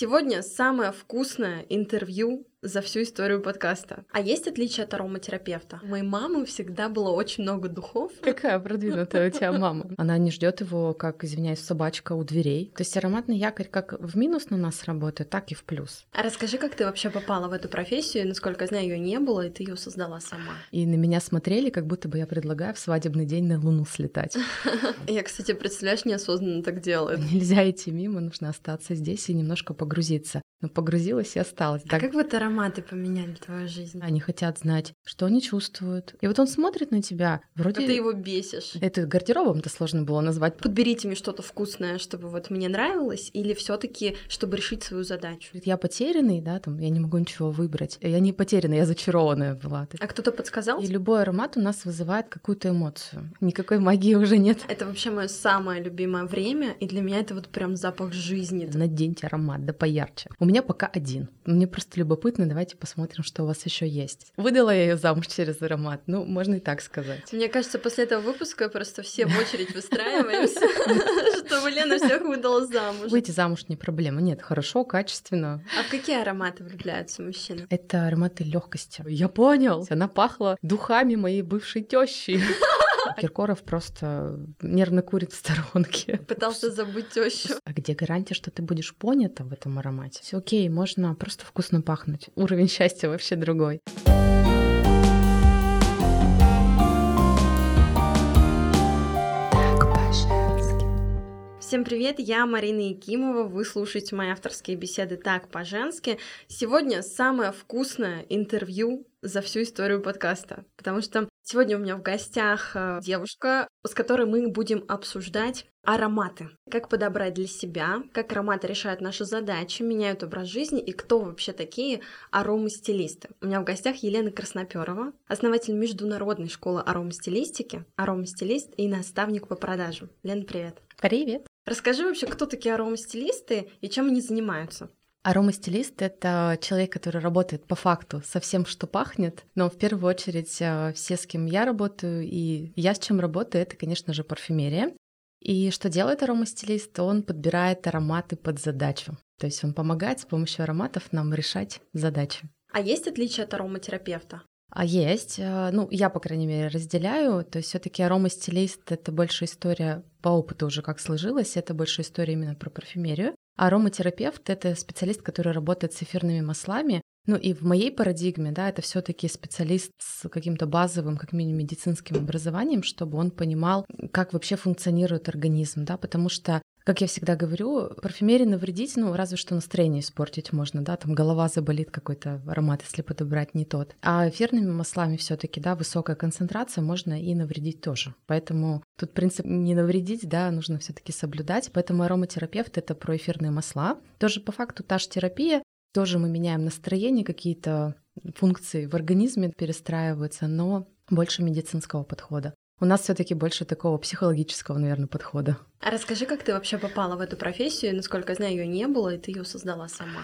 Сегодня самое вкусное интервью за всю историю подкаста. А есть отличие от ароматерапевта? У моей мамы всегда было очень много духов. Какая продвинутая у тебя мама? Она не ждет его, как, извиняюсь, собачка у дверей. То есть ароматный якорь как в минус на нас работает, так и в плюс. А расскажи, как ты вообще попала в эту профессию? Насколько я знаю, ее не было, и ты ее создала сама. И на меня смотрели, как будто бы я предлагаю в свадебный день на Луну слетать. Я, кстати, представляешь, неосознанно так делаю. Нельзя идти мимо, нужно остаться здесь и немножко погрузиться. Но погрузилась и осталась. А как вот ароматы поменяли твою жизнь? Они хотят знать, что они чувствуют. И вот он смотрит на тебя, вроде... А ты его бесишь. Это гардеробом-то сложно было назвать. Подберите мне что-то вкусное, чтобы вот мне нравилось, или все таки чтобы решить свою задачу? Я потерянный, да, там, я не могу ничего выбрать. Я не потерянная, я зачарованная была. А кто-то подсказал? И любой аромат у нас вызывает какую-то эмоцию. Никакой магии уже нет. Это вообще мое самое любимое время, и для меня это вот прям запах жизни. Наденьте аромат, да поярче. У меня пока один. Мне просто любопытно, давайте посмотрим, что у вас еще есть. Выдала я ее замуж через аромат, ну, можно и так сказать. Мне кажется, после этого выпуска просто все в очередь выстраиваемся, чтобы Лена всех выдала замуж. Выйти замуж не проблема. Нет, хорошо, качественно. А в какие ароматы влюбляются мужчины? Это ароматы легкости. Я понял. Она пахла духами моей бывшей тещи. Киркоров просто нервно курит в сторонке. Пытался забыть тещу. А где гарантия, что ты будешь понята в этом аромате? Все окей, можно просто вкусно пахнуть. Уровень счастья вообще другой. Всем привет, я Марина Якимова, вы слушаете мои авторские беседы «Так по-женски». Сегодня самое вкусное интервью за всю историю подкаста, потому что сегодня у меня в гостях э, девушка, с которой мы будем обсуждать ароматы. Как подобрать для себя, как ароматы решают наши задачи, меняют образ жизни и кто вообще такие аромастилисты. У меня в гостях Елена Красноперова, основатель международной школы аромастилистики, аромастилист и наставник по продажам. Лена, привет. Привет. Расскажи вообще, кто такие аромастилисты и чем они занимаются? Аромастилист — это человек, который работает по факту со всем, что пахнет, но в первую очередь э, все, с кем я работаю, и я с чем работаю, это, конечно же, парфюмерия. И что делает аромастилист? Он подбирает ароматы под задачу. То есть он помогает с помощью ароматов нам решать задачи. А есть отличие от ароматерапевта? А есть. Э, ну, я, по крайней мере, разделяю. То есть все таки аромастилист — это больше история по опыту уже как сложилось, это больше история именно про парфюмерию. А ароматерапевт — это специалист, который работает с эфирными маслами. Ну и в моей парадигме, да, это все таки специалист с каким-то базовым, как минимум, медицинским образованием, чтобы он понимал, как вообще функционирует организм, да, потому что как я всегда говорю, парфюмерии навредить, ну, разве что настроение испортить можно, да, там голова заболит какой-то аромат, если подобрать не тот. А эфирными маслами все таки да, высокая концентрация можно и навредить тоже. Поэтому тут принцип не навредить, да, нужно все таки соблюдать. Поэтому ароматерапевт — это про эфирные масла. Тоже по факту та же терапия, тоже мы меняем настроение, какие-то функции в организме перестраиваются, но больше медицинского подхода. У нас все-таки больше такого психологического, наверное, подхода. А расскажи, как ты вообще попала в эту профессию? Насколько я знаю, ее не было, и ты ее создала сама.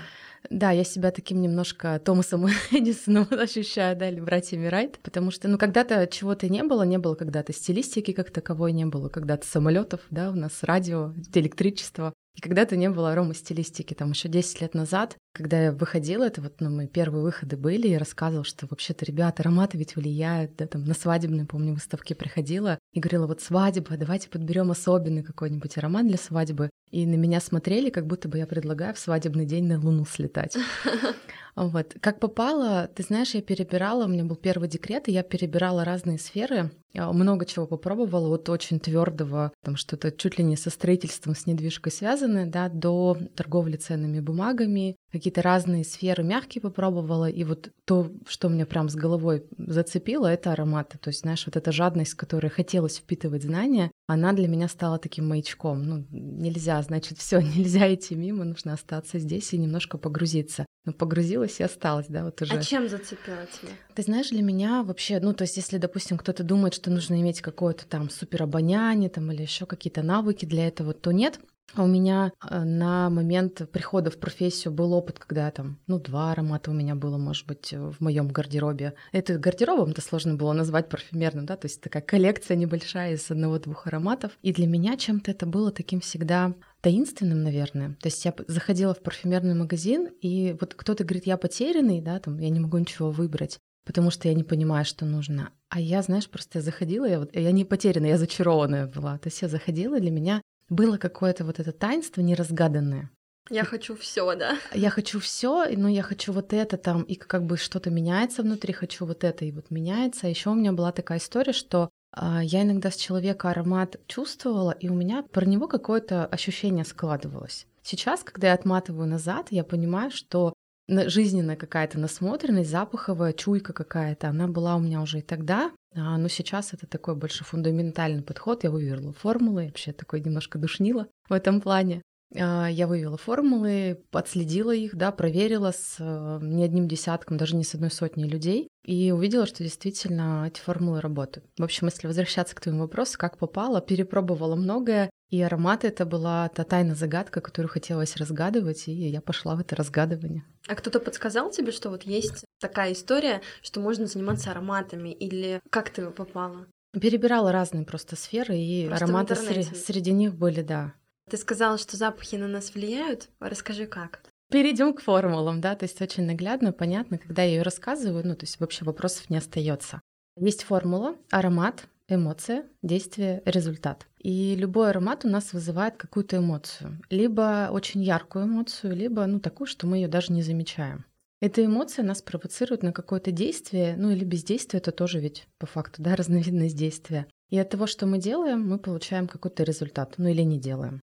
Да, я себя таким немножко Томасом Эдисоном ощущаю, да, или братьями Райт, потому что, ну, когда-то чего-то не было, не было когда-то стилистики как таковой, не было когда-то самолетов, да, у нас радио, электричество. И когда-то не было аромастилистики, там еще 10 лет назад, когда я выходила, это вот ну, мои первые выходы были, и рассказывала, что вообще-то, ребята, ароматы ведь влияют, да, там на свадебные, помню, выставки приходила и говорила, вот свадьба, давайте подберем особенный какой-нибудь аромат для свадьбы. И на меня смотрели, как будто бы я предлагаю в свадебный день на Луну слетать. Вот. Как попало, ты знаешь, я перебирала, у меня был первый декрет, и я перебирала разные сферы, много чего попробовала, от очень твердого, там что-то чуть ли не со строительством, с недвижкой связанное, да, до торговли ценными бумагами, какие-то разные сферы мягкие попробовала, и вот то, что меня прям с головой зацепило, это ароматы. То есть, знаешь, вот эта жадность, которой хотелось впитывать знания, она для меня стала таким маячком. Ну, нельзя, значит, все, нельзя идти мимо, нужно остаться здесь и немножко погрузиться. Но погрузилась и осталась, да, вот уже. А чем зацепила тебя? Ты знаешь, для меня вообще, ну, то есть, если, допустим, кто-то думает, что нужно иметь какое-то там супер обоняние там или еще какие-то навыки для этого, то нет. А у меня э, на момент прихода в профессию был опыт, когда там, ну, два аромата у меня было, может быть, в моем гардеробе. Это гардеробом-то сложно было назвать парфюмерным, да, то есть такая коллекция небольшая из одного-двух ароматов. И для меня чем-то это было таким всегда таинственным, наверное. То есть я заходила в парфюмерный магазин, и вот кто-то говорит, я потерянный, да, там, я не могу ничего выбрать потому что я не понимаю, что нужно. А я, знаешь, просто заходила, я, вот, я не потерянная, я зачарованная была. То есть я заходила, для меня было какое-то вот это таинство неразгаданное. Я хочу все, да. Я хочу все, но я хочу вот это там, и как бы что-то меняется внутри, хочу вот это, и вот меняется. А еще у меня была такая история, что э, я иногда с человека аромат чувствовала, и у меня про него какое-то ощущение складывалось. Сейчас, когда я отматываю назад, я понимаю, что жизненная какая-то насмотренность, запаховая чуйка какая-то, она была у меня уже и тогда, а, но сейчас это такой больше фундаментальный подход. Я вывела формулы, вообще такой немножко душнила в этом плане. А, я вывела формулы, отследила их, да, проверила с э, не одним десятком, даже не с одной сотней людей, и увидела, что действительно эти формулы работают. В общем, если возвращаться к твоему вопросу, как попало, перепробовала многое, и ароматы это была та тайна загадка, которую хотелось разгадывать, и я пошла в это разгадывание. А кто-то подсказал тебе, что вот есть такая история, что можно заниматься ароматами, или как ты попала? Перебирала разные просто сферы, и просто ароматы среди, среди них были, да. Ты сказала, что запахи на нас влияют. Расскажи, как. Перейдем к формулам, да, то есть очень наглядно, понятно, когда я ее рассказываю, ну, то есть вообще вопросов не остается. Есть формула, аромат, эмоция, действие, результат. И любой аромат у нас вызывает какую-то эмоцию. Либо очень яркую эмоцию, либо ну, такую, что мы ее даже не замечаем. Эта эмоция нас провоцирует на какое-то действие, ну или бездействие, это тоже ведь по факту, да, разновидность действия. И от того, что мы делаем, мы получаем какой-то результат, ну или не делаем.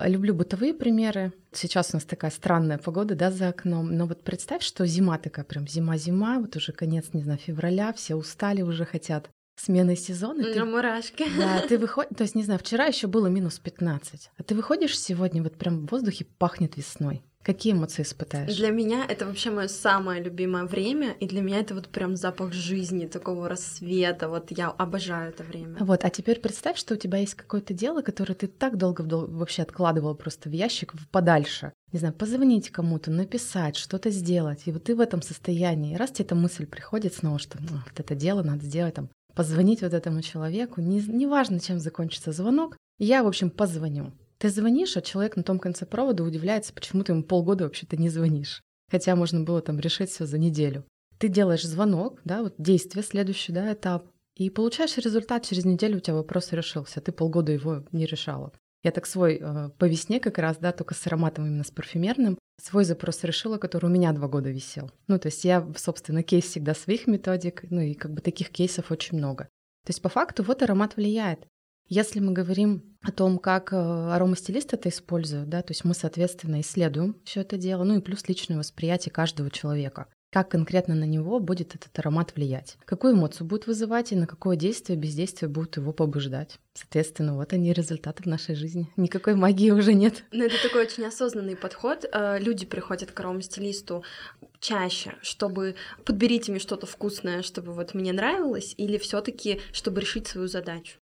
Люблю бытовые примеры. Сейчас у нас такая странная погода, да, за окном. Но вот представь, что зима такая, прям зима-зима, вот уже конец, не знаю, февраля, все устали, уже хотят смены сезона. На ты, мурашки. Да, ты выходишь, то есть, не знаю, вчера еще было минус 15, а ты выходишь сегодня, вот прям в воздухе пахнет весной. Какие эмоции испытаешь? Для меня это вообще мое самое любимое время, и для меня это вот прям запах жизни, такого рассвета. Вот я обожаю это время. Вот, а теперь представь, что у тебя есть какое-то дело, которое ты так долго вообще откладывала просто в ящик подальше. Не знаю, позвонить кому-то, написать, что-то сделать. И вот ты в этом состоянии. И раз тебе эта мысль приходит снова, что ну, вот это дело надо сделать, там, позвонить вот этому человеку, неважно, не чем закончится звонок, я, в общем, позвоню. Ты звонишь, а человек на том конце провода удивляется, почему ты ему полгода вообще-то не звонишь. Хотя можно было там решить все за неделю. Ты делаешь звонок, да, вот действие, следующий, да, этап, и получаешь результат, через неделю у тебя вопрос решился, ты полгода его не решала. Я так свой э, по весне как раз, да, только с ароматом именно с парфюмерным, свой запрос решила, который у меня два года висел. Ну, то есть я, собственно, кейс всегда своих методик, ну и как бы таких кейсов очень много. То есть по факту вот аромат влияет. Если мы говорим о том, как э, аромастилист это использует, да, то есть мы, соответственно, исследуем все это дело, ну и плюс личное восприятие каждого человека. Как конкретно на него будет этот аромат влиять? Какую эмоцию будет вызывать и на какое действие, бездействие будет его побуждать? Соответственно, вот они результаты в нашей жизни. Никакой магии уже нет. Ну, это такой очень осознанный подход. Э, люди приходят к аромастилисту чаще, чтобы подберите мне что-то вкусное, чтобы вот мне нравилось, или все таки чтобы решить свою задачу?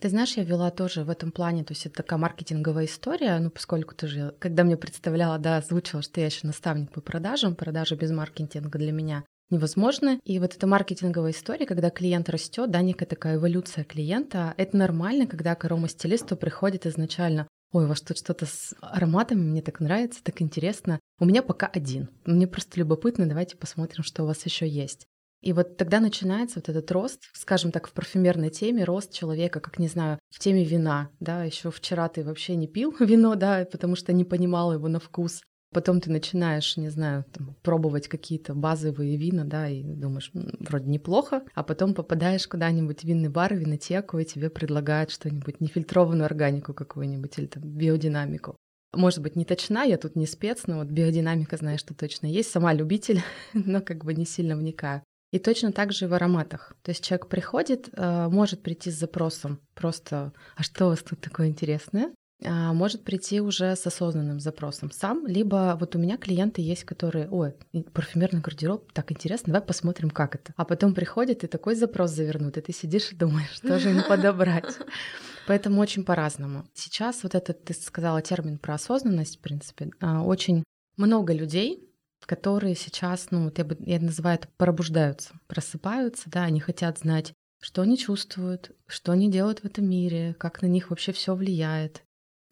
Ты знаешь, я вела тоже в этом плане, то есть это такая маркетинговая история, ну, поскольку ты же, когда мне представляла, да, озвучила, что я еще наставник по продажам, продажи без маркетинга для меня невозможно. И вот эта маркетинговая история, когда клиент растет, да, некая такая эволюция клиента, это нормально, когда к аромастилисту приходит изначально Ой, у вас тут что-то с ароматами, мне так нравится, так интересно. У меня пока один. Мне просто любопытно, давайте посмотрим, что у вас еще есть. И вот тогда начинается вот этот рост, скажем так, в парфюмерной теме, рост человека, как, не знаю, в теме вина, да, еще вчера ты вообще не пил вино, да, потому что не понимал его на вкус. Потом ты начинаешь, не знаю, там, пробовать какие-то базовые вина, да, и думаешь, вроде неплохо, а потом попадаешь куда-нибудь в винный бар, винотеку, и тебе предлагают что-нибудь нефильтрованную органику какую-нибудь или там биодинамику. Может быть, не точна, я тут не спец, но вот биодинамика, знаю, что точно есть. Сама любитель, но как бы не сильно вникаю. И точно так же в ароматах. То есть человек приходит, э, может прийти с запросом просто «А что у вас тут такое интересное?» а, может прийти уже с осознанным запросом сам, либо вот у меня клиенты есть, которые, ой, парфюмерный гардероб, так интересно, давай посмотрим, как это. А потом приходит и такой запрос завернут, и ты сидишь и думаешь, что же им подобрать. Поэтому очень по-разному. Сейчас вот этот, ты сказала термин про осознанность, в принципе, а, очень много людей, которые сейчас, ну, вот я, бы, я называю это пробуждаются, просыпаются, да, они хотят знать, что они чувствуют, что они делают в этом мире, как на них вообще все влияет.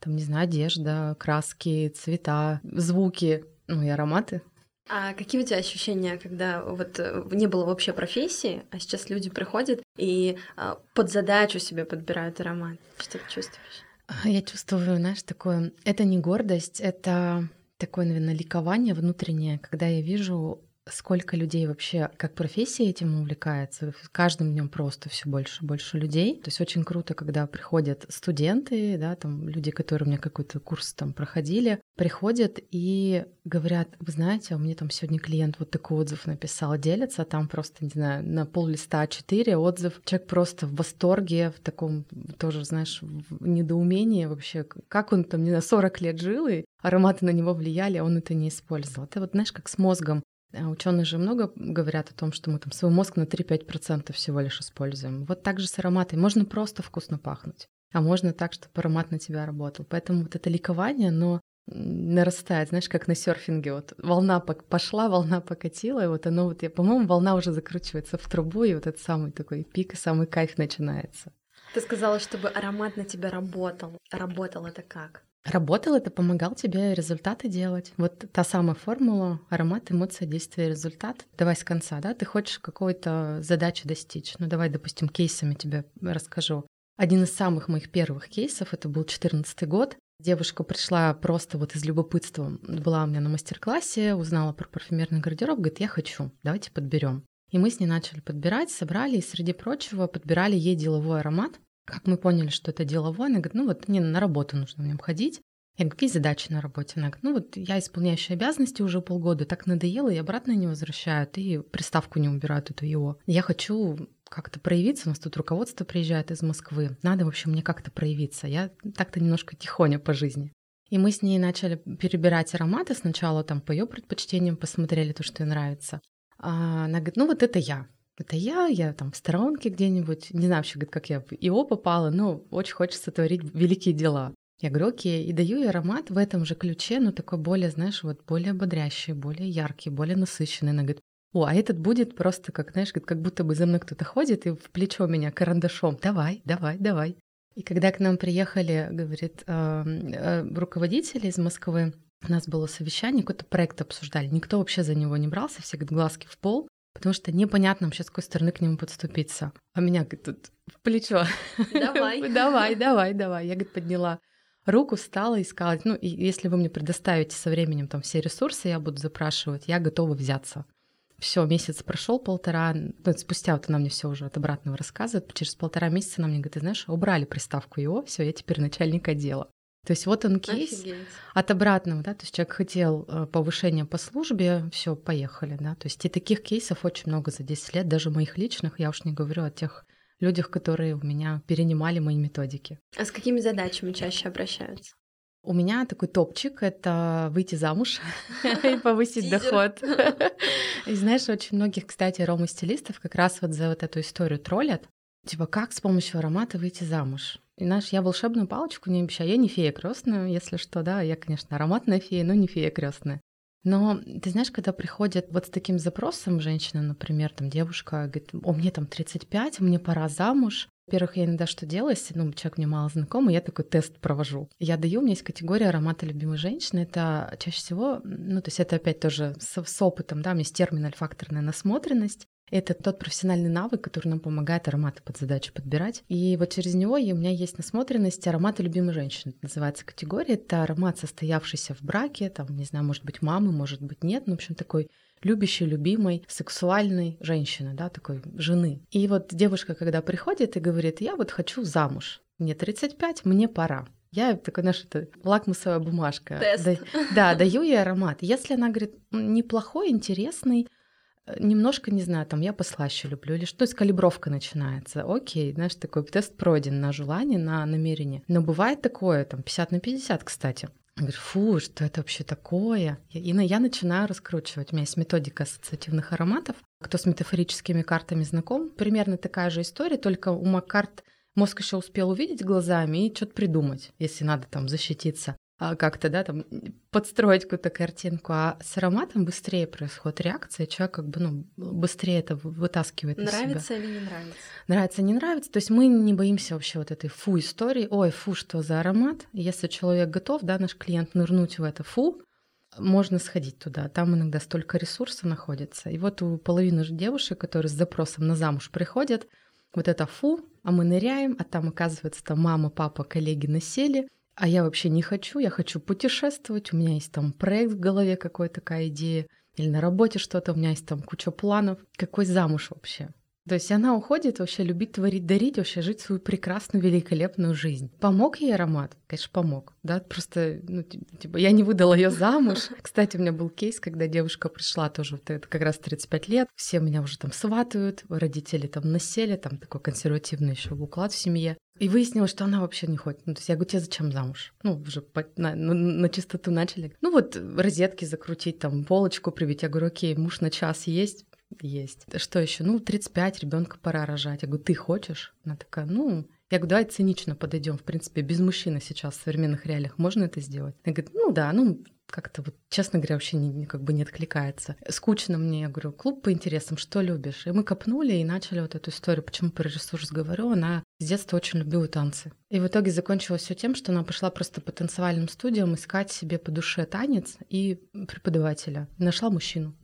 Там, не знаю, одежда, краски, цвета, звуки, ну и ароматы. А какие у тебя ощущения, когда вот э, не было вообще профессии, а сейчас люди приходят и а, под задачу себе подбирают аромат? Что ты чувствуешь? Я чувствую, знаешь, такое... Это не гордость, это такое, наверное, ликование внутреннее, когда я вижу сколько людей вообще как профессия этим увлекается. Каждым днем просто все больше и больше людей. То есть очень круто, когда приходят студенты, да, там люди, которые у меня какой-то курс там проходили, приходят и говорят, вы знаете, у меня там сегодня клиент вот такой отзыв написал, делится, там просто, не знаю, на пол листа А4 отзыв. Человек просто в восторге, в таком тоже, знаешь, в недоумении вообще, как он там, не знаю, 40 лет жил, и ароматы на него влияли, а он это не использовал. Это вот, знаешь, как с мозгом. А Ученые же много говорят о том, что мы там свой мозг на 3-5% всего лишь используем. Вот так же с ароматой. Можно просто вкусно пахнуть, а можно так, чтобы аромат на тебя работал. Поэтому вот это ликование, но нарастает, знаешь, как на серфинге. Вот волна пошла, волна покатила, и вот оно вот, я, по-моему, волна уже закручивается в трубу, и вот этот самый такой пик и самый кайф начинается. Ты сказала, чтобы аромат на тебя работал. Работал это как? Работал это, помогал тебе результаты делать. Вот та самая формула аромат, эмоция, действие, результат. Давай с конца, да? Ты хочешь какой-то задачи достичь. Ну давай, допустим, кейсами тебе расскажу. Один из самых моих первых кейсов, это был 14 год. Девушка пришла просто вот из любопытства. Была у меня на мастер-классе, узнала про парфюмерный гардероб, говорит, я хочу, давайте подберем. И мы с ней начали подбирать, собрали, и среди прочего подбирали ей деловой аромат, как мы поняли, что это деловой, она говорит, ну вот мне на работу нужно в нем ходить. Я говорю, какие задачи на работе? Она говорит, ну вот я исполняющая обязанности уже полгода, так надоело, и обратно не возвращают, и приставку не убирают эту его. Я хочу как-то проявиться, у нас тут руководство приезжает из Москвы, надо, в общем, мне как-то проявиться. Я так-то немножко тихоня по жизни. И мы с ней начали перебирать ароматы. Сначала там по ее предпочтениям посмотрели то, что ей нравится. А она говорит, ну вот это я это я, я там в сторонке где-нибудь, не знаю вообще, как я в ИО попала, но очень хочется творить великие дела. Я говорю, окей, и даю ей аромат в этом же ключе, но такой более, знаешь, вот более бодрящий, более яркий, более насыщенный. Она говорит, о, а этот будет просто, как, знаешь, как будто бы за мной кто-то ходит и в плечо меня карандашом. Давай, давай, давай. И когда к нам приехали, говорит, э, э, руководители из Москвы, у нас было совещание, какой-то проект обсуждали. Никто вообще за него не брался, все говорят, глазки в пол потому что непонятно вообще, с какой стороны к нему подступиться. А меня говорит, тут в плечо. Давай. давай, давай, давай. Я, говорит, подняла руку, встала и сказала, ну, и если вы мне предоставите со временем там все ресурсы, я буду запрашивать, я готова взяться. Все, месяц прошел полтора, ну, спустя вот она мне все уже от обратного рассказывает, через полтора месяца она мне говорит, ты знаешь, убрали приставку его, все, я теперь начальник отдела. То есть вот он кейс Офигеть. от обратного, да, то есть человек хотел э, повышения по службе, все, поехали, да, то есть и таких кейсов очень много за 10 лет, даже моих личных, я уж не говорю о тех людях, которые у меня перенимали мои методики. А с какими задачами чаще обращаются? У меня такой топчик — это выйти замуж и повысить доход. И знаешь, очень многих, кстати, ромы-стилистов как раз вот за вот эту историю троллят. Типа, как с помощью аромата выйти замуж? И наш я волшебную палочку не обещаю. Я не фея крестная, если что, да. Я, конечно, ароматная фея, но не фея крестная. Но ты знаешь, когда приходят вот с таким запросом женщина, например, там девушка говорит, о, мне там 35, мне пора замуж. Во-первых, я иногда что делаю, если ну, человек мне мало знакомый, я такой тест провожу. Я даю, у меня есть категория аромата любимой женщины. Это чаще всего, ну, то есть это опять тоже с, с опытом, да, у меня есть термин альфакторная насмотренность. Это тот профессиональный навык, который нам помогает ароматы под задачу подбирать. И вот через него у меня есть насмотренность ароматы любимой женщины. Это называется категория. Это аромат, состоявшийся в браке, там, не знаю, может быть, мамы, может быть, нет, но, в общем, такой любящей, любимой, сексуальной женщины, да, такой жены. И вот девушка, когда приходит и говорит, я вот хочу замуж, мне 35, мне пора. Я такой, знаешь, это лакмусовая бумажка. Тест. Да, да, даю ей аромат. Если она говорит, неплохой, интересный, немножко, не знаю, там я послаще люблю, или что, то есть калибровка начинается. Окей, знаешь, такой тест пройден на желание, на намерение. Но бывает такое, там, 50 на 50, кстати. Говорю, фу, что это вообще такое? И я начинаю раскручивать. У меня есть методика ассоциативных ароматов. Кто с метафорическими картами знаком, примерно такая же история, только у Маккарт мозг еще успел увидеть глазами и что-то придумать, если надо там защититься. А, как-то, да, там подстроить какую-то картинку, а с ароматом быстрее происходит реакция, человек как бы, ну, быстрее это вытаскивает Нравится себя. или не нравится? Нравится, не нравится. То есть мы не боимся вообще вот этой фу истории. Ой, фу, что за аромат? Если человек готов, да, наш клиент нырнуть в это фу, можно сходить туда. Там иногда столько ресурса находится. И вот у половины девушек, которые с запросом на замуж приходят, вот это фу, а мы ныряем, а там, оказывается, там мама, папа, коллеги насели, а я вообще не хочу, я хочу путешествовать, у меня есть там проект в голове, какая такая идея, или на работе что-то, у меня есть там куча планов. Какой замуж вообще? То есть она уходит вообще любить, творить, дарить, вообще жить свою прекрасную, великолепную жизнь. Помог ей аромат? Конечно, помог. Да, просто, ну, типа, я не выдала ее замуж. Кстати, у меня был кейс, когда девушка пришла тоже, вот это как раз 35 лет, все меня уже там сватают, родители там насели, там такой консервативный еще уклад в семье. И выяснилось, что она вообще не хочет. Ну, то есть я говорю, тебе зачем замуж? Ну, уже по, на, на, на чистоту начали. Ну вот розетки закрутить, там полочку привить. Я говорю, окей, муж на час есть, есть. Что еще? Ну, 35, ребенка пора рожать. Я говорю, ты хочешь? Она такая, ну, я говорю, давай цинично подойдем. В принципе, без мужчины сейчас в современных реалиях можно это сделать? Она говорит, ну да, ну как-то вот, честно говоря, вообще не, как бы не откликается. Скучно мне, я говорю, клуб по интересам, что любишь? И мы копнули и начали вот эту историю. Почему про ресурс говорю? Она с детства очень любила танцы. И в итоге закончилось все тем, что она пошла просто по танцевальным студиям искать себе по душе танец и преподавателя. нашла мужчину.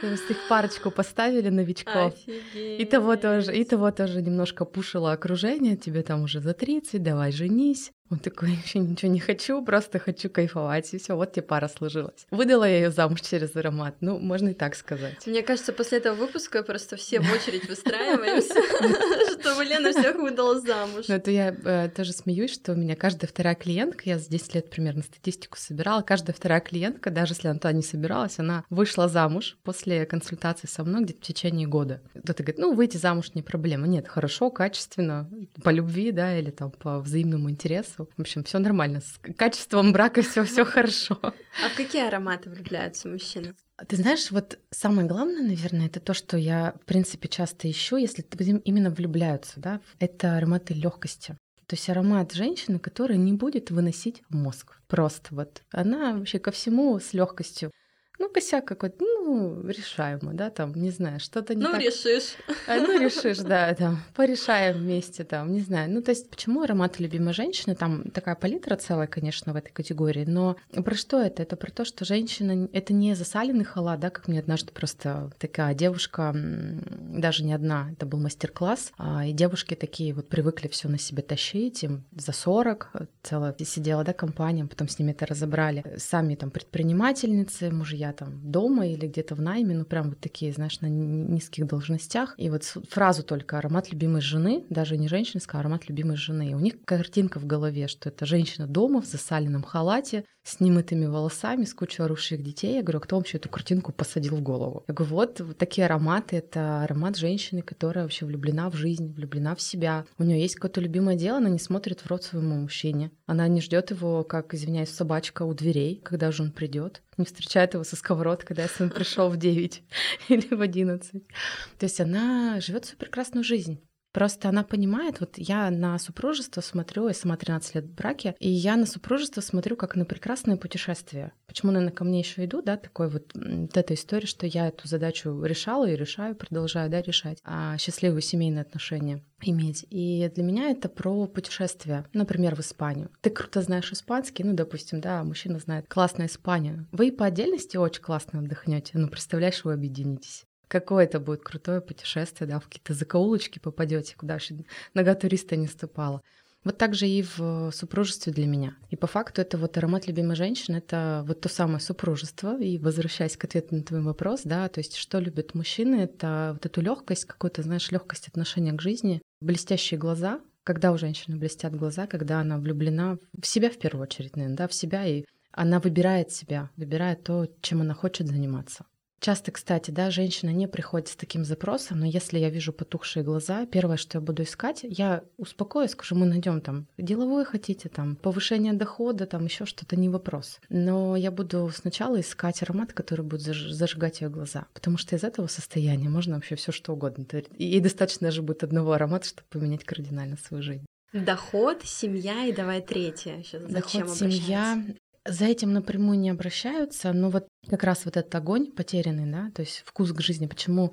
То есть их парочку поставили новичков. Офигеть. И того тоже, и того тоже немножко пушило окружение, тебе там уже за 30, давай женись. Он такой, вообще ничего не хочу, просто хочу кайфовать. И все, вот тебе пара сложилась. Выдала я ее замуж через аромат. Ну, можно и так сказать. Мне кажется, после этого выпуска просто все в очередь выстраиваемся, чтобы Лена всех выдала замуж. Ну, это я э, тоже смеюсь, что у меня каждая вторая клиентка, я за 10 лет примерно статистику собирала, каждая вторая клиентка, даже если она туда не собиралась, она вышла замуж после консультации со мной где-то в течение года. Кто-то говорит, ну, выйти замуж не проблема. Нет, хорошо, качественно, по любви, да, или там по взаимному интересу В общем, все нормально. С качеством брака все все хорошо. А в какие ароматы влюбляются мужчины? Ты знаешь, вот самое главное, наверное, это то, что я, в принципе, часто ищу, если именно влюбляются, да, это ароматы легкости. То есть аромат женщины, которая не будет выносить мозг. Просто вот. Она вообще ко всему с легкостью ну, косяк какой-то, ну, решаемо, да, там, не знаю, что-то не Ну, так... решишь. А, ну, решишь, да, там, порешаем вместе, там, не знаю. Ну, то есть, почему аромат любимой женщины? Там такая палитра целая, конечно, в этой категории, но про что это? Это про то, что женщина — это не засаленный халат, да, как мне однажды просто такая девушка, даже не одна, это был мастер-класс, а, и девушки такие вот привыкли все на себе тащить, им за 40 целая сидела, да, компания, потом с ними это разобрали. Сами там предпринимательницы, мужья там дома или где-то в найме, ну прям вот такие, знаешь, на низких должностях. И вот фразу только «аромат любимой жены», даже не женщинская, а аромат любимой жены. И у них картинка в голове, что это женщина дома в засаленном халате, с немытыми волосами, с кучей орущих детей. Я говорю, а кто вообще эту картинку посадил в голову? Я говорю, вот, вот такие ароматы. Это аромат женщины, которая вообще влюблена в жизнь, влюблена в себя. У нее есть какое-то любимое дело, она не смотрит в рот своему мужчине. Она не ждет его, как, извиняюсь, собачка у дверей, когда же он придет. Не встречает его со сковородкой, когда если он пришел в 9 или в 11. То есть она живет свою прекрасную жизнь. Просто она понимает, вот я на супружество смотрю, я сама 13 лет в браке, и я на супружество смотрю как на прекрасное путешествие. Почему, наверное, ко мне еще иду, да, такой вот, вот эта история, что я эту задачу решала и решаю, продолжаю, да, решать, а счастливые семейные отношения иметь. И для меня это про путешествие, например, в Испанию. Ты круто знаешь испанский, ну, допустим, да, мужчина знает классную Испанию. Вы по отдельности очень классно отдохнете, ну, представляешь, вы объединитесь какое это будет крутое путешествие, да, в какие-то закоулочки попадете, куда вообще нога туриста не ступала. Вот так же и в супружестве для меня. И по факту это вот аромат любимой женщины, это вот то самое супружество. И возвращаясь к ответу на твой вопрос, да, то есть что любят мужчины, это вот эту легкость, какую-то, знаешь, легкость отношения к жизни, блестящие глаза, когда у женщины блестят глаза, когда она влюблена в себя в первую очередь, наверное, да, в себя, и она выбирает себя, выбирает то, чем она хочет заниматься. Часто, кстати, да, женщина не приходит с таким запросом, но если я вижу потухшие глаза, первое, что я буду искать, я успокоюсь, скажу, мы найдем там деловое хотите, там повышение дохода, там еще что-то, не вопрос. Но я буду сначала искать аромат, который будет зажигать ее глаза, потому что из этого состояния можно вообще все что угодно. И достаточно же будет одного аромата, чтобы поменять кардинально свою жизнь. Доход, семья и давай третье. Сейчас зачем Доход, семья, за этим напрямую не обращаются, но вот как раз вот этот огонь потерянный, да, то есть вкус к жизни. Почему?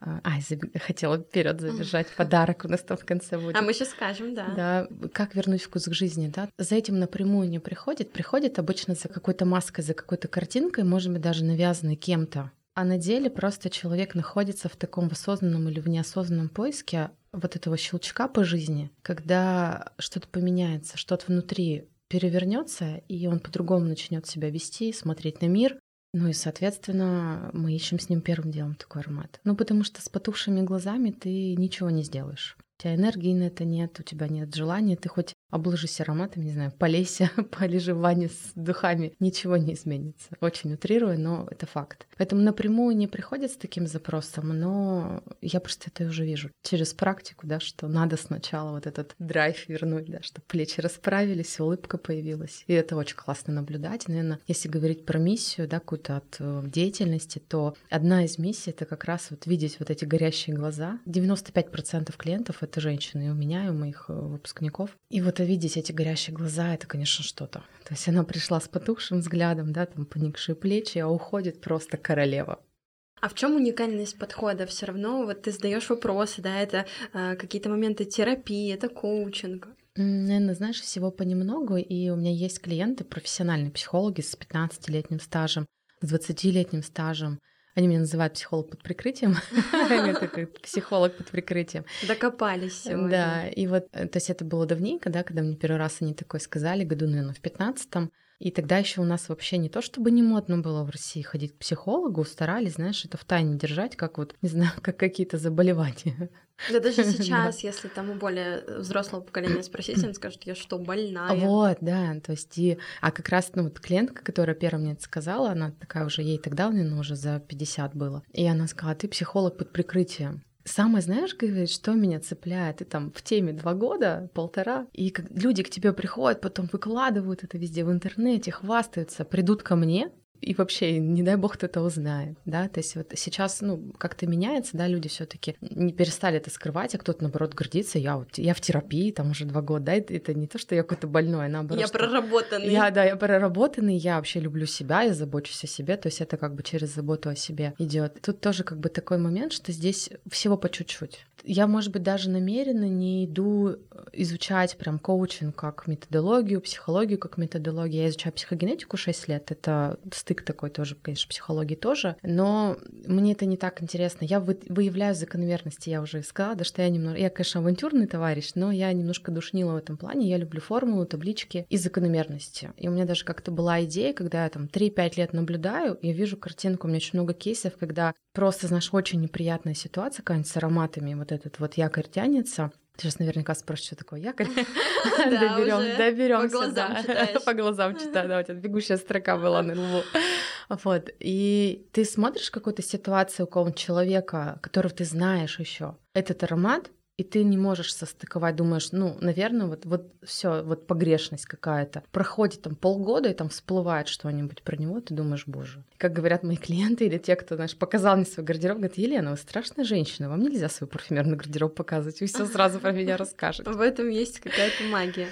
А, ай, забег... хотела вперед забежать, подарок у нас там в конце будет. А мы сейчас скажем, да. Да, как вернуть вкус к жизни, да. За этим напрямую не приходит, приходит обычно за какой-то маской, за какой-то картинкой, может быть, даже навязанной кем-то. А на деле просто человек находится в таком осознанном или в неосознанном поиске вот этого щелчка по жизни, когда что-то поменяется, что-то внутри перевернется, и он по-другому начнет себя вести, смотреть на мир. Ну и, соответственно, мы ищем с ним первым делом такой аромат. Ну, потому что с потухшими глазами ты ничего не сделаешь. У тебя энергии на это нет, у тебя нет желания, ты хоть обложись ароматом, не знаю, полейся, полежи в ванне с духами, ничего не изменится. Очень утрирую, но это факт. Поэтому напрямую не приходят с таким запросом, но я просто это уже вижу через практику, да, что надо сначала вот этот драйв вернуть, да, чтобы плечи расправились, улыбка появилась. И это очень классно наблюдать. Наверное, если говорить про миссию, да, какую-то от э, деятельности, то одна из миссий — это как раз вот видеть вот эти горящие глаза. 95% клиентов — это женщины, и у меня, и у моих э, выпускников. И вот видеть эти горящие глаза, это, конечно, что-то. То есть она пришла с потухшим взглядом, да, там поникшие плечи, а уходит просто королева. А в чем уникальность подхода? Все равно вот ты задаешь вопросы, да, это э, какие-то моменты терапии, это коучинг. Наверное, знаешь, всего понемногу, и у меня есть клиенты, профессиональные психологи с 15-летним стажем, с 20-летним стажем, они меня называют психолог под прикрытием. Психолог под прикрытием. Докопались. Да, и вот, э, то есть это было давненько, да, когда мне первый раз они такое сказали, году, наверное, в пятнадцатом. И тогда еще у нас вообще не то, чтобы не модно было в России ходить к психологу, старались, знаешь, это в тайне держать, как вот, не знаю, как какие-то заболевания. Да даже сейчас, если там у более взрослого поколения спросить, он скажет, я что, больная? Вот, да, то есть и... А как раз, ну, вот клиентка, которая первая мне это сказала, она такая уже, ей тогда, наверное, уже за 50 было. И она сказала, ты психолог под прикрытием. Самое, знаешь, говорит, что меня цепляет, ты там в теме два года, полтора, и люди к тебе приходят, потом выкладывают это везде в интернете, хвастаются, придут ко мне, и вообще, не дай бог, кто это узнает, да, то есть вот сейчас, ну, как-то меняется, да, люди все таки не перестали это скрывать, а кто-то, наоборот, гордится, я вот, я в терапии, там уже два года, да, это, это не то, что я какой-то больной, а наоборот. Я проработанный. Я, да, я проработанный, я вообще люблю себя, я забочусь о себе, то есть это как бы через заботу о себе идет. Тут тоже как бы такой момент, что здесь всего по чуть-чуть. Я, может быть, даже намеренно не иду изучать прям коучинг как методологию, психологию как методологию. Я изучаю психогенетику 6 лет, это стык такой тоже, конечно, психологии тоже, но мне это не так интересно. Я вы, выявляю закономерности, я уже сказала, да, что я немного, я, конечно, авантюрный товарищ, но я немножко душнила в этом плане, я люблю формулы, таблички и закономерности. И у меня даже как-то была идея, когда я там 3-5 лет наблюдаю, я вижу картинку, у меня очень много кейсов, когда просто, знаешь, очень неприятная ситуация какая-нибудь с ароматами, вот этот вот якорь тянется, ты сейчас наверняка спросишь, что такое якорь. Доберем, доберемся. По глазам читаешь. По глазам читаю, да, у тебя бегущая строка была на лбу. Вот. И ты смотришь какую-то ситуацию у какого-нибудь человека, которого ты знаешь еще. Этот аромат и ты не можешь состыковать, думаешь, ну, наверное, вот, вот все, вот погрешность какая-то. Проходит там полгода, и там всплывает что-нибудь про него, ты думаешь, боже. Как говорят мои клиенты или те, кто, знаешь, показал мне свой гардероб, говорят, Елена, вы страшная женщина, вам нельзя свой парфюмерный гардероб показывать, вы все сразу про меня расскажете. В этом есть какая-то магия.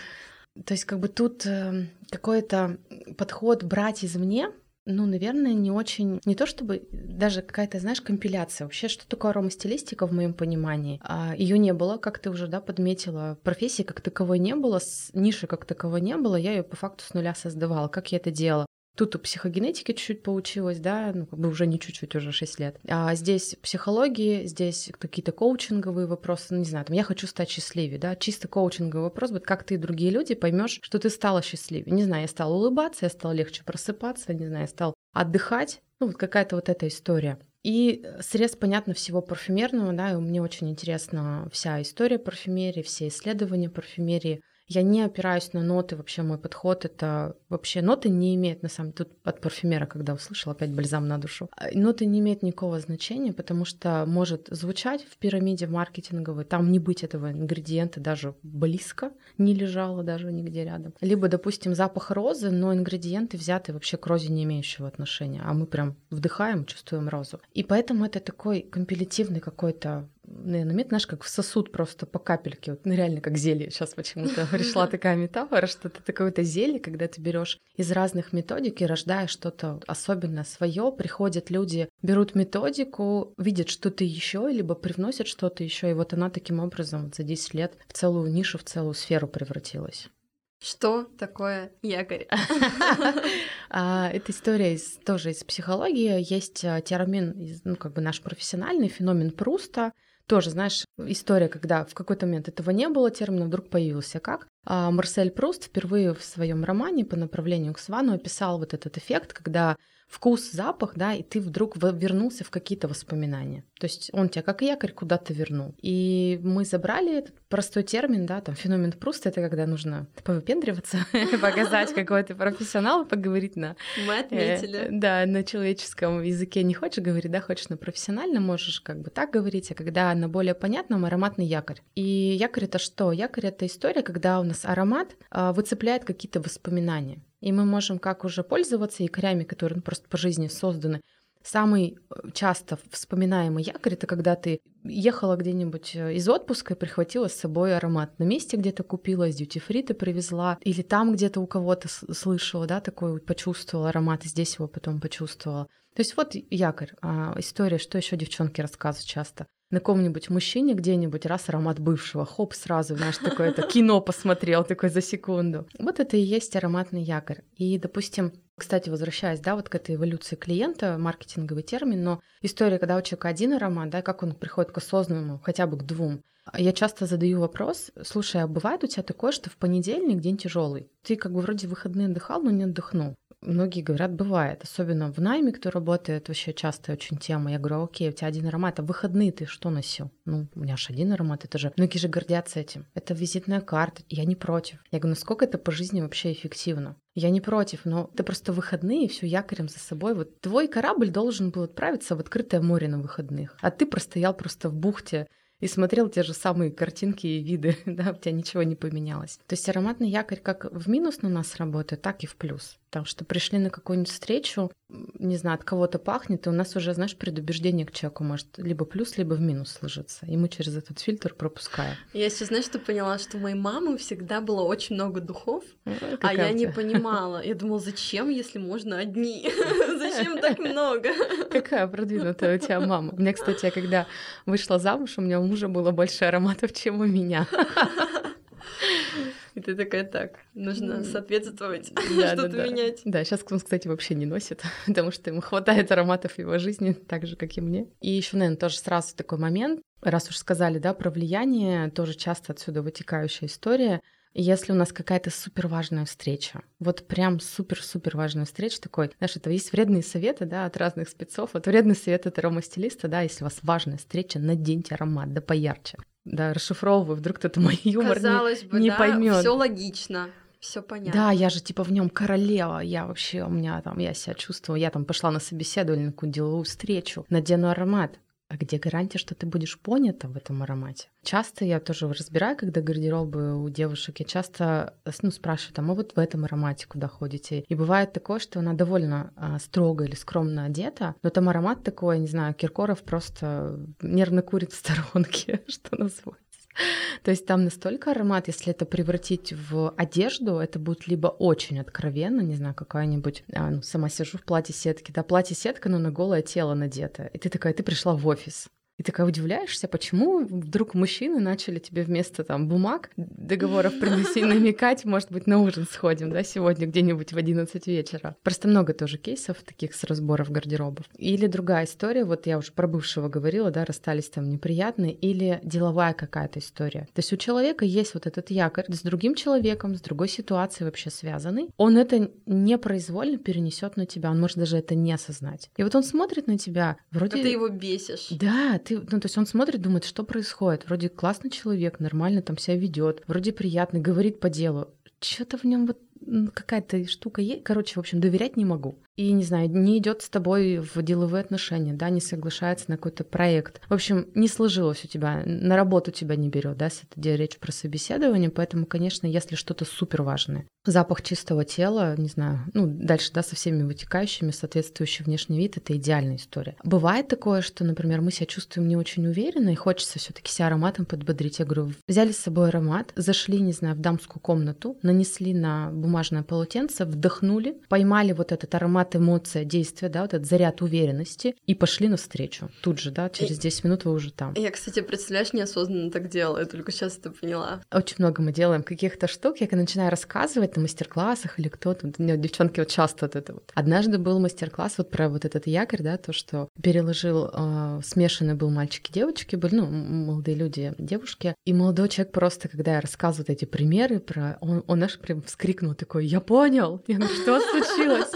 То есть как бы тут э, какой-то подход брать извне, ну, наверное, не очень, не то чтобы даже какая-то, знаешь, компиляция. Вообще, что такое аромастилистика в моем понимании? А, Ее не было, как ты уже, да, подметила. Профессии как таковой не было, ниши как таковой не было. Я ее по факту с нуля создавала. Как я это делала? Тут у психогенетики чуть-чуть получилось, да, ну, как бы уже не чуть-чуть, уже 6 лет. А здесь психологии, здесь какие-то коучинговые вопросы, ну, не знаю, там, я хочу стать счастливее, да, чисто коучинговый вопрос, вот как ты и другие люди поймешь, что ты стала счастливее. Не знаю, я стала улыбаться, я стала легче просыпаться, не знаю, я стал отдыхать, ну, вот какая-то вот эта история. И срез, понятно, всего парфюмерного, да, и мне очень интересна вся история парфюмерии, все исследования парфюмерии. Я не опираюсь на ноты, вообще мой подход это вообще ноты не имеют на самом деле, тут от парфюмера, когда услышал опять бальзам на душу, а, ноты не имеют никакого значения, потому что может звучать в пирамиде маркетинговой, там не быть этого ингредиента даже близко не лежало даже нигде рядом. Либо, допустим, запах розы, но ингредиенты взяты вообще к розе не имеющего отношения, а мы прям вдыхаем, чувствуем розу. И поэтому это такой компилятивный какой-то наверное, мед, знаешь, как в сосуд просто по капельке, вот, ну, реально как зелье. Сейчас почему-то пришла такая метафора, что это какое-то зелье, когда ты берешь из разных методик и рождаешь что-то особенное свое. Приходят люди, берут методику, видят что-то еще, либо привносят что-то еще, и вот она таким образом вот за 10 лет в целую нишу, в целую сферу превратилась. Что такое якорь? А, это история из, тоже из психологии. Есть а, термин, ну, как бы наш профессиональный феномен Пруста тоже, знаешь, история, когда в какой-то момент этого не было термина, вдруг появился как. А Марсель Пруст впервые в своем романе по направлению к Свану описал вот этот эффект, когда вкус, запах, да, и ты вдруг вернулся в какие-то воспоминания. То есть он тебя как якорь куда-то вернул. И мы забрали этот простой термин, да, там феномен Пруста, это когда нужно повыпендриваться, показать какой то профессионал, поговорить на... Мы отметили. Э, да, на человеческом языке не хочешь говорить, да, хочешь на профессиональном, можешь как бы так говорить, а когда на более понятном ароматный якорь. И якорь это что? Якорь это история, когда у нас аромат а, выцепляет какие-то воспоминания. И мы можем как уже пользоваться якорями, которые ну, просто по жизни созданы. Самый э, часто вспоминаемый якорь это когда ты ехала где-нибудь э, из отпуска и прихватила с собой аромат. На месте где-то купила, из дьюти-фри ты привезла, или там где-то у кого-то слышала, да, такой почувствовала аромат, и здесь его потом почувствовала. То есть вот якорь, а, история, что еще девчонки рассказывают часто на ком-нибудь мужчине где-нибудь, раз аромат бывшего, хоп, сразу, знаешь, такое это кино посмотрел такой за секунду. Вот это и есть ароматный якорь. И, допустим, кстати, возвращаясь, да, вот к этой эволюции клиента, маркетинговый термин, но история, когда у человека один аромат, да, как он приходит к осознанному, хотя бы к двум. Я часто задаю вопрос, слушай, а бывает у тебя такое, что в понедельник день тяжелый? Ты как бы вроде выходные отдыхал, но не отдохнул. Многие говорят, бывает. Особенно в найме, кто работает, вообще частая очень тема. Я говорю, окей, у тебя один аромат, а выходные ты что носил? Ну, у меня же один аромат, это же... Многие же гордятся этим. Это визитная карта, я не против. Я говорю, насколько это по жизни вообще эффективно? Я не против, но ты просто выходные все якорем за собой. Вот твой корабль должен был отправиться в открытое море на выходных, а ты простоял просто в бухте и смотрел те же самые картинки и виды, да, у тебя ничего не поменялось. То есть ароматный якорь как в минус на нас работает, так и в плюс. Потому что пришли на какую-нибудь встречу, не знаю, от кого-то пахнет, и у нас уже, знаешь, предубеждение к человеку может либо плюс, либо в минус сложиться. И мы через этот фильтр пропускаем. Я сейчас, знаешь, что поняла, что у моей мамы всегда было очень много духов, ну, а я не понимала. Я думала, зачем, если можно одни? Зачем так много? Какая продвинутая у тебя мама. У меня, кстати, я когда вышла замуж, у меня у мужа было больше ароматов, чем у меня. И ты такая, так, нужно соответствовать, да, что-то да, да. менять. Да, сейчас он, кстати, вообще не носит, потому что ему хватает ароматов его жизни, так же, как и мне. И еще, наверное, тоже сразу такой момент, раз уж сказали, да, про влияние, тоже часто отсюда вытекающая история. Если у нас какая-то супер важная встреча, вот прям супер-супер важная встреча такой, знаешь, это есть вредные советы, да, от разных спецов. Вот вредный совет от аромастилиста, да, если у вас важная встреча, наденьте аромат, да поярче да, расшифровываю, вдруг кто-то мой юмор Казалось не, бы, не да, поймет. Все логично. Все понятно. Да, я же типа в нем королева. Я вообще, у меня там, я себя чувствую, я там пошла на собеседование, на какую-то деловую встречу, надену аромат. А где гарантия, что ты будешь понята в этом аромате? Часто я тоже разбираю, когда гардеробы у девушек, я часто ну, спрашиваю, там, а вот в этом аромате куда ходите? И бывает такое, что она довольно а, строго или скромно одета, но там аромат такой, не знаю, Киркоров просто нервно курит в сторонке, что называется. То есть там настолько аромат, если это превратить в одежду, это будет либо очень откровенно, не знаю, какая-нибудь, а, ну, сама сижу в платье сетки, да, платье сетка, но на голое тело надето. И ты такая, ты пришла в офис. И такая удивляешься, почему вдруг мужчины начали тебе вместо там бумаг, договоров приносить, намекать, может быть, на ужин сходим, да, сегодня где-нибудь в 11 вечера. Просто много тоже кейсов таких с разборов гардеробов. Или другая история, вот я уже про бывшего говорила, да, расстались там неприятные, или деловая какая-то история. То есть у человека есть вот этот якорь с другим человеком, с другой ситуацией вообще связанный. Он это непроизвольно перенесет на тебя, он может даже это не осознать. И вот он смотрит на тебя, вроде... А ты его бесишь. Да, ты, ну, то есть он смотрит, думает, что происходит. Вроде классный человек, нормально там себя ведет, вроде приятный, говорит по делу. Что-то в нем вот какая-то штука есть. Короче, в общем, доверять не могу и, не знаю, не идет с тобой в деловые отношения, да, не соглашается на какой-то проект. В общем, не сложилось у тебя, на работу тебя не берет, да, если это речь про собеседование, поэтому, конечно, если что-то супер важное. Запах чистого тела, не знаю, ну, дальше, да, со всеми вытекающими, соответствующий внешний вид, это идеальная история. Бывает такое, что, например, мы себя чувствуем не очень уверенно, и хочется все таки себя ароматом подбодрить. Я говорю, взяли с собой аромат, зашли, не знаю, в дамскую комнату, нанесли на бумажное полотенце, вдохнули, поймали вот этот аромат аромат, эмоция, действие, да, вот этот заряд уверенности, и пошли навстречу. Тут же, да, через 10 минут вы уже там. Я, кстати, представляешь, неосознанно так делала, я только сейчас это поняла. Очень много мы делаем каких-то штук, я начинаю рассказывать на мастер-классах или кто-то, нет, девчонки вот часто вот это вот. Однажды был мастер-класс вот про вот этот якорь, да, то, что переложил, э, смешанный был мальчики девочки, были, ну, молодые люди, девушки, и молодой человек просто, когда я рассказываю эти примеры про, он, он аж прям вскрикнул такой, я понял, я говорю, что случилось?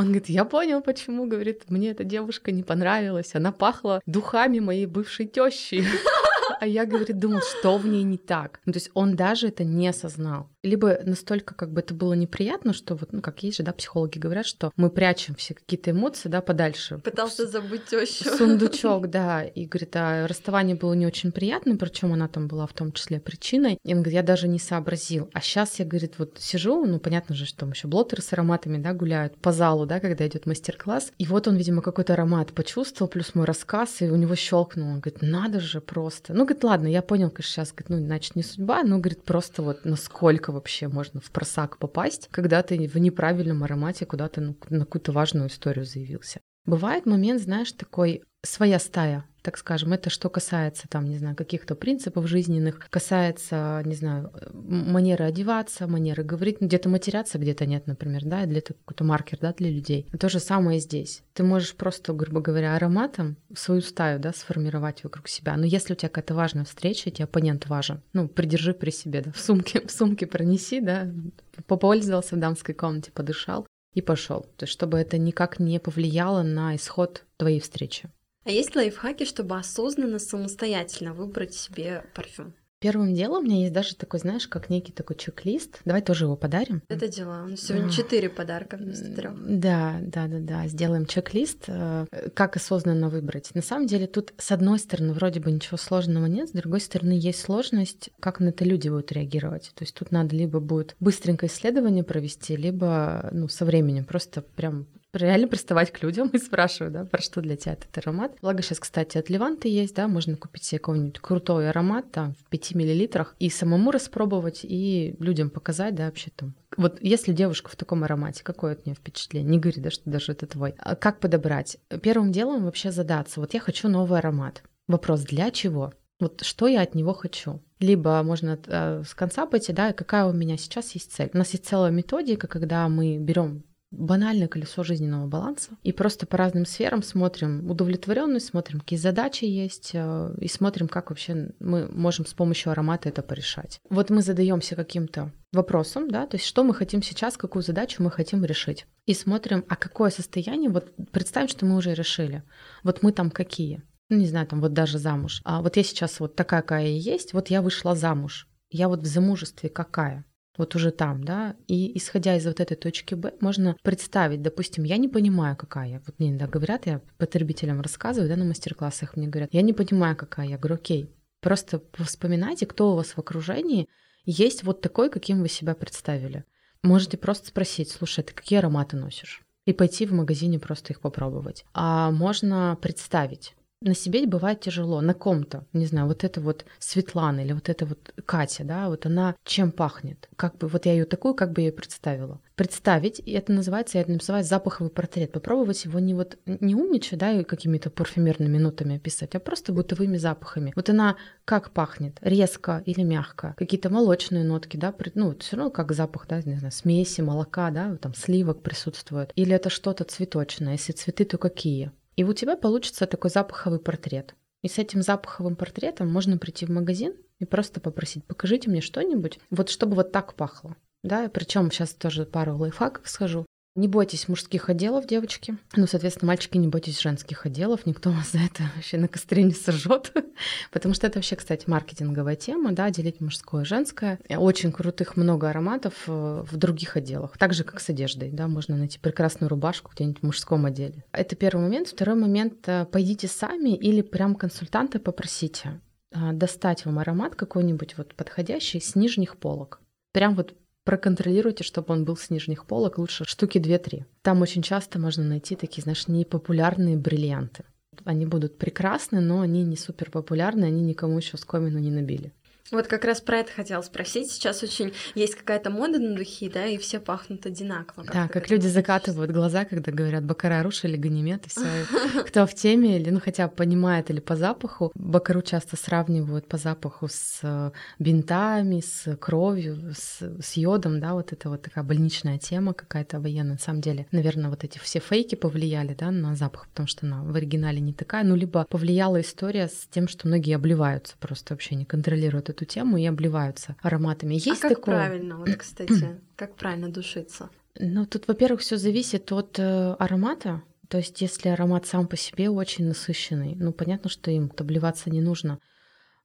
Он говорит, я понял, почему, говорит, мне эта девушка не понравилась. Она пахла духами моей бывшей тещи. А я, говорит, думал, что в ней не так. Ну, то есть он даже это не осознал либо настолько как бы это было неприятно, что вот, ну, как есть же, да, психологи говорят, что мы прячем все какие-то эмоции, да, подальше. Пытался забыть тещу. Сундучок, да, и говорит, а расставание было не очень приятно, причем она там была в том числе причиной. И он говорит, я даже не сообразил. А сейчас я, говорит, вот сижу, ну, понятно же, что там еще блотеры с ароматами, да, гуляют по залу, да, когда идет мастер-класс. И вот он, видимо, какой-то аромат почувствовал, плюс мой рассказ, и у него щелкнул. Он говорит, надо же просто. Ну, говорит, ладно, я понял, конечно, сейчас, говорит, ну, значит, не судьба, но, говорит, просто вот насколько вообще можно в просак попасть, когда ты в неправильном аромате куда-то ну, на какую-то важную историю заявился. Бывает момент, знаешь, такой своя стая, так скажем. Это что касается, там, не знаю, каких-то принципов жизненных, касается, не знаю, манеры одеваться, манеры говорить, ну, где-то матеряться, где-то нет, например, да, для это какой-то маркер, да, для людей. То же самое здесь. Ты можешь просто, грубо говоря, ароматом свою стаю, да, сформировать вокруг себя. Но если у тебя какая-то важная встреча, тебе оппонент важен, ну, придержи при себе, да, в сумке, в сумке пронеси, да, попользовался в дамской комнате, подышал и пошел. То есть, чтобы это никак не повлияло на исход твоей встречи. А есть лайфхаки, чтобы осознанно, самостоятельно выбрать себе парфюм? Первым делом у меня есть даже такой, знаешь, как некий такой чек-лист. Давай тоже его подарим. Это дело. У нас сегодня четыре подарка вместо трех. Да, да, да, да. Сделаем чек-лист, э, как осознанно выбрать. На самом деле тут, с одной стороны, вроде бы ничего сложного нет, с другой стороны, есть сложность, как на это люди будут реагировать. То есть тут надо либо будет быстренько исследование провести, либо ну, со временем просто прям реально приставать к людям и спрашивать, да, про что для тебя этот аромат. Благо сейчас, кстати, от Леванта есть, да, можно купить себе какой-нибудь крутой аромат там в 5 миллилитрах и самому распробовать, и людям показать, да, вообще там. Вот если девушка в таком аромате, какое от нее впечатление? Не говори, да, что даже это твой. А как подобрать? Первым делом вообще задаться. Вот я хочу новый аромат. Вопрос, для чего? Вот что я от него хочу? Либо можно э, с конца пойти, да, какая у меня сейчас есть цель. У нас есть целая методика, когда мы берем банальное колесо жизненного баланса. И просто по разным сферам смотрим удовлетворенность, смотрим, какие задачи есть, э, и смотрим, как вообще мы можем с помощью аромата это порешать. Вот мы задаемся каким-то вопросом, да, то есть что мы хотим сейчас, какую задачу мы хотим решить. И смотрим, а какое состояние, вот представим, что мы уже решили. Вот мы там какие? Ну, не знаю, там вот даже замуж. А вот я сейчас вот такая, какая я есть, вот я вышла замуж. Я вот в замужестве какая? Вот уже там, да, и исходя из вот этой точки Б, можно представить, допустим, я не понимаю, какая я, вот мне иногда говорят, я потребителям рассказываю, да, на мастер-классах мне говорят, я не понимаю, какая я, говорю, окей, просто вспоминайте, кто у вас в окружении есть вот такой, каким вы себя представили. Можете просто спросить, слушай, ты какие ароматы носишь? И пойти в магазине просто их попробовать. А можно представить, на себе бывает тяжело, на ком-то, не знаю, вот это вот Светлана или вот это вот Катя, да, вот она чем пахнет, как бы, вот я ее такую, как бы ее представила. Представить, и это называется, я это называю запаховый портрет, попробовать его не вот, не умничать, да, и какими-то парфюмерными нотами описать, а просто бытовыми запахами. Вот она как пахнет, резко или мягко, какие-то молочные нотки, да, ну, все равно как запах, да, не знаю, смеси, молока, да, там сливок присутствует, или это что-то цветочное, если цветы, то какие? И у тебя получится такой запаховый портрет. И с этим запаховым портретом можно прийти в магазин и просто попросить, покажите мне что-нибудь, вот чтобы вот так пахло. Да, причем сейчас тоже пару лайфхаков скажу. Не бойтесь мужских отделов, девочки. Ну, соответственно, мальчики, не бойтесь женских отделов. Никто вас за это вообще на костре не сожжет. Потому что это вообще, кстати, маркетинговая тема, да, делить мужское и женское. Очень крутых много ароматов э, в других отделах. Так же, как с одеждой, да, можно найти прекрасную рубашку где-нибудь в мужском отделе. Это первый момент. Второй момент, э, пойдите сами или прям консультанта попросите э, достать вам аромат какой-нибудь вот подходящий с нижних полок. Прям вот проконтролируйте, чтобы он был с нижних полок, лучше штуки 2-3. Там очень часто можно найти такие, знаешь, непопулярные бриллианты. Они будут прекрасны, но они не супер популярны, они никому еще скомину не набили. Вот как раз про это хотела спросить. Сейчас очень есть какая-то мода на духи, да, и все пахнут одинаково. Да, как люди закатывают глаза, когда говорят Бакараруш или Ганимед, и все. Кто в теме, или, ну, хотя понимает или по запаху. Бакару часто сравнивают по запаху с э, бинтами, с кровью, с, с йодом, да, вот это вот такая больничная тема какая-то военная. На самом деле, наверное, вот эти все фейки повлияли, да, на запах, потому что она в оригинале не такая. Ну, либо повлияла история с тем, что многие обливаются, просто вообще не контролируют эту тему и обливаются ароматами. Есть а как такое? правильно, вот, кстати, как правильно душиться? Ну, тут, во-первых, все зависит от э, аромата. То есть, если аромат сам по себе очень насыщенный, ну, понятно, что им обливаться не нужно.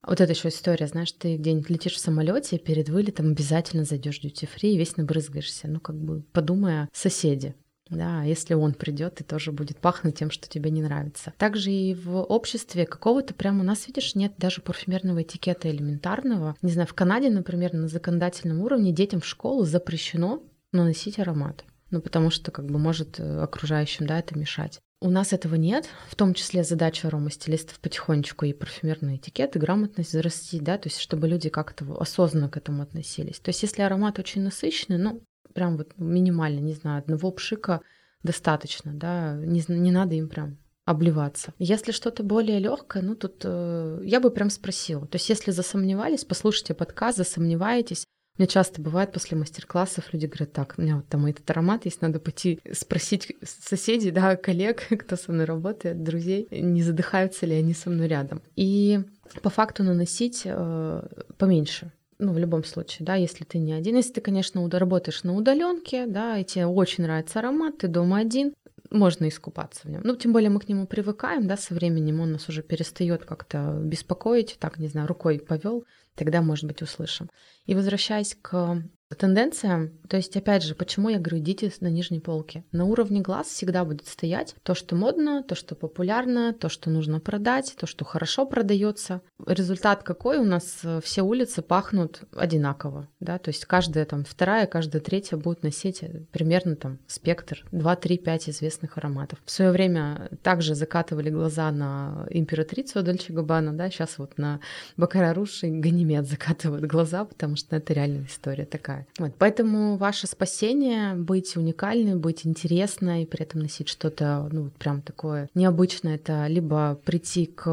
Вот это еще история, знаешь, ты где-нибудь летишь в самолете, перед вылетом обязательно зайдешь duty free и весь набрызгаешься. Ну, как бы подумай о соседе. Да, если он придет и тоже будет пахнуть тем, что тебе не нравится. Также и в обществе какого-то прямо у нас, видишь, нет даже парфюмерного этикета элементарного. Не знаю, в Канаде, например, на законодательном уровне детям в школу запрещено наносить аромат. Ну, потому что как бы может э, окружающим, да, это мешать. У нас этого нет, в том числе задача аромастилистов потихонечку и парфюмерный этикет, грамотность зарастить, да, то есть чтобы люди как-то осознанно к этому относились. То есть если аромат очень насыщенный, ну, прям вот минимально, не знаю, одного пшика достаточно, да, не, не надо им прям обливаться. Если что-то более легкое, ну тут э, я бы прям спросила. То есть, если засомневались, послушайте подкаст, засомневаетесь. Мне часто бывает после мастер-классов люди говорят, так, у меня вот там этот аромат есть, надо пойти спросить соседей, да, коллег, кто со мной работает, друзей, не задыхаются ли они со мной рядом. И по факту наносить э, поменьше ну, в любом случае, да, если ты не один. Если ты, конечно, работаешь на удаленке, да, и тебе очень нравится аромат, ты дома один, можно искупаться в нем. Ну, тем более мы к нему привыкаем, да, со временем он нас уже перестает как-то беспокоить, так, не знаю, рукой повел, тогда, может быть, услышим. И возвращаясь к тенденция, то есть, опять же, почему я говорю, идите на нижней полке. На уровне глаз всегда будет стоять то, что модно, то, что популярно, то, что нужно продать, то, что хорошо продается. Результат какой? У нас э, все улицы пахнут одинаково, да, то есть каждая там вторая, каждая третья будет носить э, примерно там спектр 2, 3, 5 известных ароматов. В свое время также закатывали глаза на императрицу Дольче Габбана, да, сейчас вот на Бакара Руш и Ганимед закатывают глаза, потому что это реальная история такая такая. Вот, поэтому ваше спасение — быть уникальной, быть интересной, при этом носить что-то, ну, прям такое необычное, это либо прийти к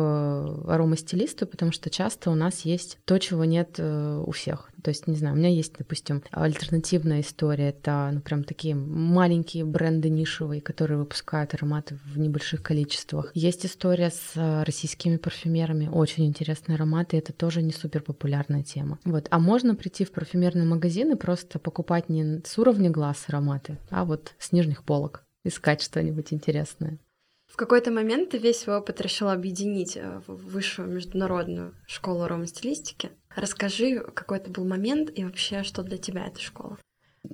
аромастилисту, потому что часто у нас есть то, чего нет э, у всех. То есть, не знаю, у меня есть, допустим, альтернативная история. Это, ну, прям такие маленькие бренды нишевые, которые выпускают ароматы в небольших количествах. Есть история с э, российскими парфюмерами. Очень интересные ароматы. Это тоже не супер популярная тема. Вот. А можно прийти в парфюмерный магазин и просто покупать не с уровня глаз ароматы, а вот с нижних полок. Искать что-нибудь интересное. В какой-то момент ты весь свой опыт решил объединить э, в высшую международную школу аромастилистики. Расскажи, какой это был момент и вообще, что для тебя эта школа?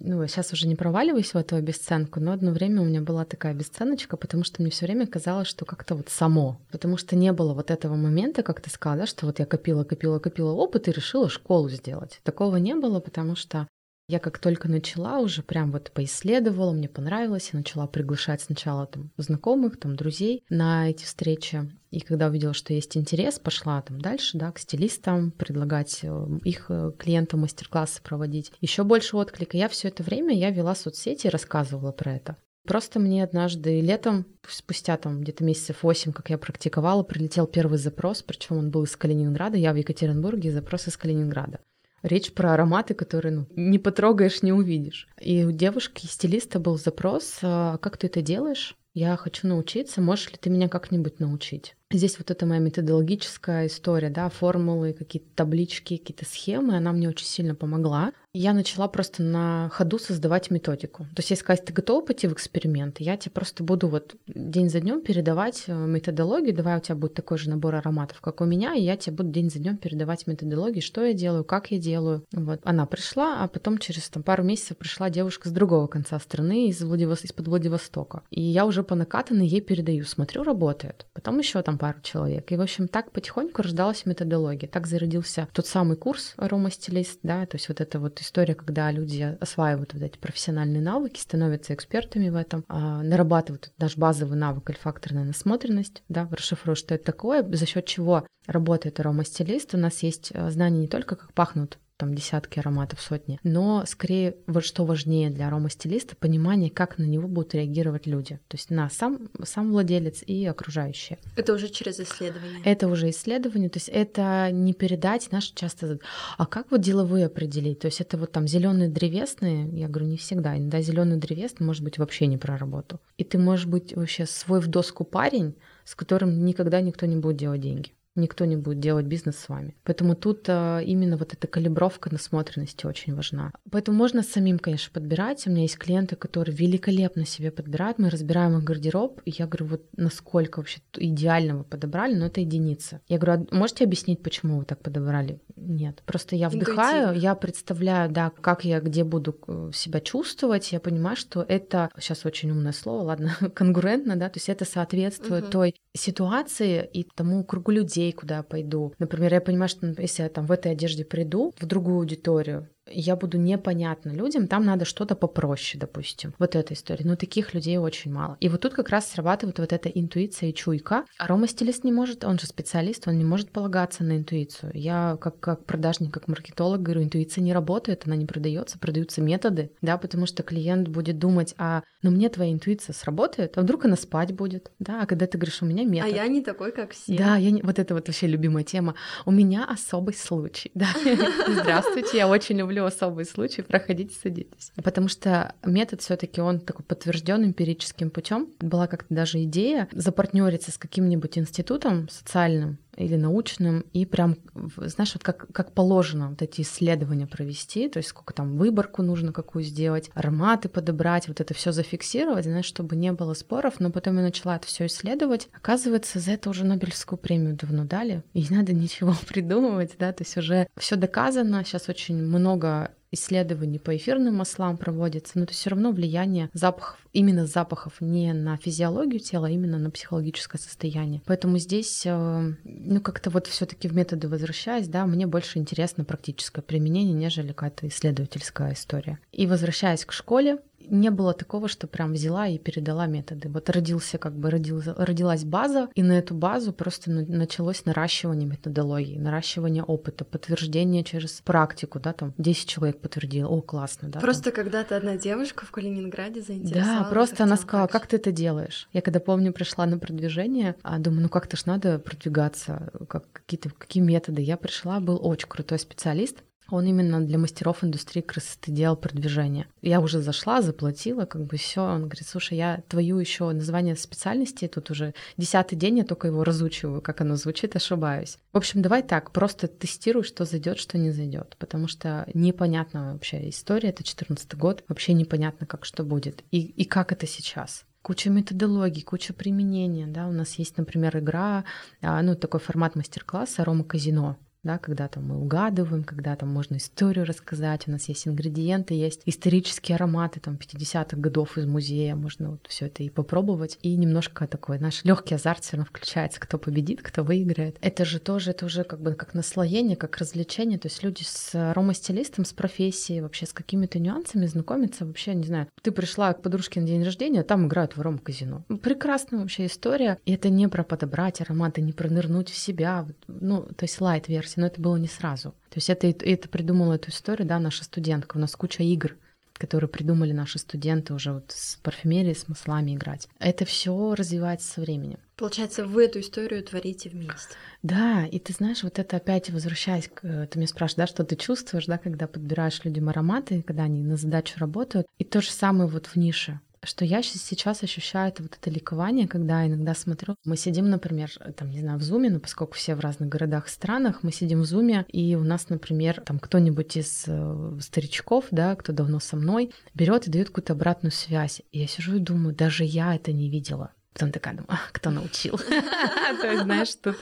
ну, сейчас уже не проваливаюсь в эту обесценку, но одно время у меня была такая обесценочка, потому что мне все время казалось, что как-то вот само, потому что не было вот этого момента, как ты сказала, да, что вот я копила, копила, копила опыт и решила школу сделать. Такого не было, потому что я как только начала, уже прям вот поисследовала, мне понравилось, я начала приглашать сначала там знакомых, там друзей на эти встречи. И когда увидела, что есть интерес, пошла там дальше, да, к стилистам, предлагать э, их э, клиентам мастер-классы проводить. Еще больше отклика. Я все это время я вела соцсети и рассказывала про это. Просто мне однажды летом, спустя там где-то месяцев 8, как я практиковала, прилетел первый запрос, причем он был из Калининграда, я в Екатеринбурге, запрос из Калининграда. Речь про ароматы, которые ну, не потрогаешь, не увидишь. И у девушки, стилиста, был запрос, «А как ты это делаешь? Я хочу научиться, можешь ли ты меня как-нибудь научить? Здесь вот эта моя методологическая история, да, формулы, какие-то таблички, какие-то схемы, она мне очень сильно помогла я начала просто на ходу создавать методику. То есть, если сказать, ты готова пойти в эксперимент, я тебе просто буду вот день за днем передавать э, методологию, давай у тебя будет такой же набор ароматов, как у меня, и я тебе буду день за днем передавать методологию, что я делаю, как я делаю. Вот. Она пришла, а потом через там, пару месяцев пришла девушка с другого конца страны, из Владивос... из-под Владивостока. И я уже по накатанной ей передаю, смотрю, работает. Потом еще там пару человек. И, в общем, так потихоньку рождалась методология. Так зародился тот самый курс аромастилист, да, то есть вот это вот история, когда люди осваивают вот эти профессиональные навыки, становятся экспертами в этом, а, нарабатывают наш базовый навык альфакторная насмотренность, да, расшифруют, что это такое, за счет чего работает аромастилист. У нас есть а, знания не только, как пахнут там десятки ароматов, сотни. Но скорее, вот что важнее для аромастилиста, понимание, как на него будут реагировать люди. То есть на сам, сам владелец и окружающие. Это уже через исследование. Это уже исследование, то есть это не передать, наш часто, а как вот деловые определить? То есть это вот там зеленые древесные, я говорю, не всегда, иногда зеленый древесный может быть вообще не про работу. И ты можешь быть вообще свой в доску парень, с которым никогда никто не будет делать деньги никто не будет делать бизнес с вами. Поэтому тут а, именно вот эта калибровка насмотренности очень важна. Поэтому можно самим, конечно, подбирать. У меня есть клиенты, которые великолепно себе подбирают. Мы разбираем их гардероб, и я говорю, вот насколько вообще идеально вы подобрали, но это единица. Я говорю, а можете объяснить, почему вы так подобрали? Нет. Просто я вдыхаю, я представляю, да, как я где буду э, себя чувствовать. Я понимаю, что это, сейчас очень умное слово, ладно, конгруентно, да, то есть это соответствует угу. той ситуации и тому кругу людей, куда я пойду. Например, я понимаю, что если я там в этой одежде приду в другую аудиторию, я буду непонятна людям, там надо что-то попроще, допустим. Вот эта история. Но таких людей очень мало. И вот тут как раз срабатывает вот эта интуиция и чуйка. Аромастилист не может, он же специалист, он не может полагаться на интуицию. Я как, как продажник, как маркетолог говорю, интуиция не работает, она не продается, продаются методы, да, потому что клиент будет думать, а, ну мне твоя интуиция сработает, а вдруг она спать будет, да, а когда ты говоришь, у меня метод. А я не такой, как все. Да, я не... вот это вот вообще любимая тема. У меня особый случай, да. Здравствуйте, я очень люблю люблю особый случай, проходите, садитесь. Потому что метод все таки он такой подтвержден эмпирическим путем. Была как-то даже идея запартнериться с каким-нибудь институтом социальным, или научным, и прям, знаешь, вот как, как положено вот эти исследования провести, то есть сколько там выборку нужно какую сделать, ароматы подобрать, вот это все зафиксировать, знаешь, чтобы не было споров, но потом я начала это все исследовать. Оказывается, за это уже Нобелевскую премию давно дали, и не надо ничего придумывать, да, то есть уже все доказано, сейчас очень много исследований по эфирным маслам проводится, но это все равно влияние запахов, именно запахов не на физиологию тела, а именно на психологическое состояние. Поэтому здесь, э, ну, как-то вот все таки в методы возвращаясь, да, мне больше интересно практическое применение, нежели какая-то исследовательская история. И возвращаясь к школе, не было такого, что прям взяла и передала методы. Вот родился, как бы родился, родилась база, и на эту базу просто началось наращивание методологии, наращивание опыта, подтверждение через практику, да, там 10 человек подтвердило, о, классно, да. Просто там. когда-то одна девушка в Калининграде заинтересовалась. Да, просто она сказала, как ты это делаешь? Я когда помню, пришла на продвижение, а думаю, ну как-то ж надо продвигаться, как, какие-то, какие методы. Я пришла, был очень крутой специалист, он именно для мастеров индустрии красоты делал продвижение. Я уже зашла, заплатила, как бы все. Он говорит, слушай, я твою еще название специальности, тут уже десятый день я только его разучиваю, как оно звучит, ошибаюсь. В общем, давай так, просто тестируй, что зайдет, что не зайдет, потому что непонятна вообще история, это 14 год, вообще непонятно, как что будет и, и как это сейчас куча методологий, куча применения, да, у нас есть, например, игра, а, ну, такой формат мастер-класса «Арома казино», да, когда там мы угадываем, когда там можно историю рассказать, у нас есть ингредиенты, есть исторические ароматы там 50-х годов из музея, можно вот все это и попробовать, и немножко такой наш легкий азарт все равно включается, кто победит, кто выиграет. Это же тоже, это уже как бы как наслоение, как развлечение, то есть люди с аромастилистом, с профессией, вообще с какими-то нюансами знакомятся, вообще, не знаю, ты пришла к подружке на день рождения, там играют в ром-казино. Прекрасная вообще история, и это не про подобрать ароматы, не про нырнуть в себя, ну, то есть лайт-версия но это было не сразу. То есть это, это придумала эту историю, да, наша студентка. У нас куча игр, которые придумали наши студенты уже вот с парфюмерией, с маслами играть. Это все развивается со временем. Получается, вы эту историю творите вместе. Да, и ты знаешь, вот это опять возвращаясь, к, э, ты меня спрашиваешь, да, что ты чувствуешь, да, когда подбираешь людям ароматы, когда они на задачу работают. И то же самое вот в нише. Что я сейчас ощущаю это вот это ликование, когда иногда смотрю, мы сидим, например, там, не знаю, в зуме, но поскольку все в разных городах, странах, мы сидим в зуме, и у нас, например, там кто-нибудь из э, старичков, да, кто давно со мной, берет и дает какую-то обратную связь. И я сижу и думаю, даже я это не видела. Потом такая думаю, а, кто научил? То есть, знаешь, тут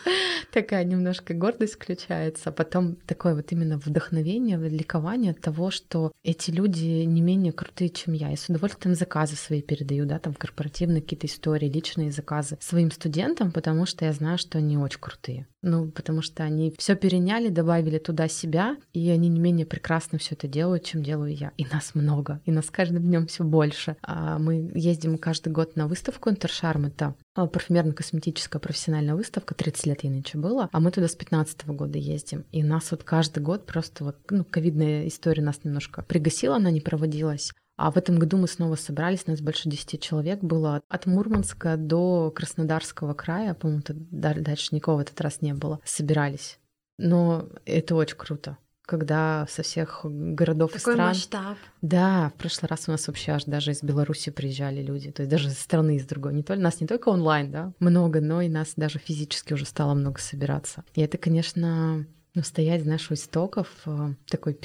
такая немножко гордость включается, а потом такое вот именно вдохновение, ликование от того, что эти люди не менее крутые, чем я. Я с удовольствием заказы свои передаю, да, там корпоративные какие-то истории, личные заказы своим студентам, потому что я знаю, что они очень крутые. Ну, потому что они все переняли, добавили туда себя, и они не менее прекрасно все это делают, чем делаю я. И нас много, и нас каждым днем все больше. А мы ездим каждый год на выставку Интершарм, это а, парфюмерно-косметическая профессиональная выставка, 30 лет ей нынче было, а мы туда с 15 года ездим. И нас вот каждый год просто вот, ну, ковидная история нас немножко пригасила, она не проводилась. А в этом году мы снова собрались, нас больше 10 человек было от Мурманска до Краснодарского края, по-моему, дальше никого в этот раз не было, собирались. Но это очень круто когда со всех городов Такой и стран. масштаб. Да, в прошлый раз у нас вообще аж даже из Беларуси приезжали люди, то есть даже из страны из другой. Не только нас не только онлайн, да, много, но и нас даже физически уже стало много собираться. И это, конечно, ну, стоять, знаешь, у истоков, э, такой,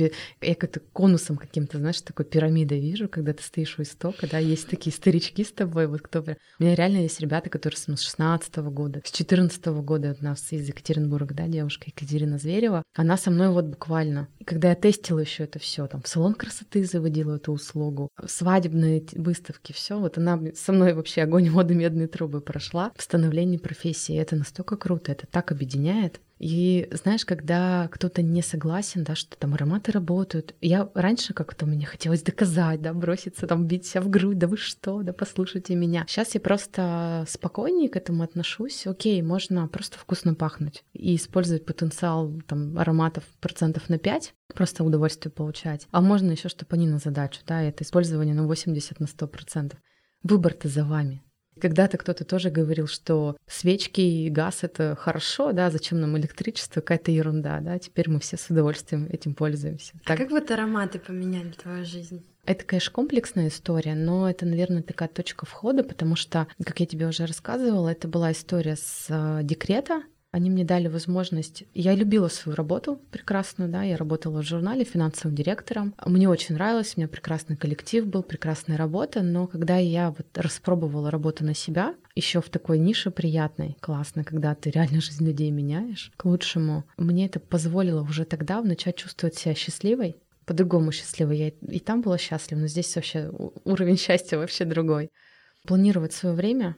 я как-то конусом каким-то, знаешь, такой пирамидой вижу, когда ты стоишь у истока, да, есть такие старички с тобой, вот кто... У меня реально есть ребята, которые с 16 -го года, с 14 -го года от нас из Екатеринбурга, да, девушка Екатерина Зверева, она со мной вот буквально, когда я тестила еще это все, там, в салон красоты заводила эту услугу, свадебные выставки, все, вот она со мной вообще огонь, воды, медные трубы прошла. В становлении профессии, это настолько круто, это так объединяет, и знаешь, когда кто-то не согласен, да, что там ароматы работают, я раньше как-то мне хотелось доказать, да, броситься там, бить себя в грудь, да вы что, да послушайте меня. Сейчас я просто спокойнее к этому отношусь. Окей, можно просто вкусно пахнуть и использовать потенциал там ароматов процентов на 5, просто удовольствие получать. А можно еще, чтобы они на задачу, да, это использование на 80 на 100 процентов. Выбор-то за вами. Когда-то кто-то тоже говорил, что свечки и газ — это хорошо, да, зачем нам электричество, какая-то ерунда, да, теперь мы все с удовольствием этим пользуемся. А так... как вот ароматы поменяли твою жизнь? Это, конечно, комплексная история, но это, наверное, такая точка входа, потому что, как я тебе уже рассказывала, это была история с э, декрета, они мне дали возможность... Я любила свою работу прекрасную, да, я работала в журнале финансовым директором. Мне очень нравилось, у меня прекрасный коллектив был, прекрасная работа, но когда я вот распробовала работу на себя, еще в такой нише приятной, классной, когда ты реально жизнь людей меняешь к лучшему, мне это позволило уже тогда начать чувствовать себя счастливой, по-другому счастливой. Я и там была счастлива, но здесь вообще уровень счастья вообще другой. Планировать свое время,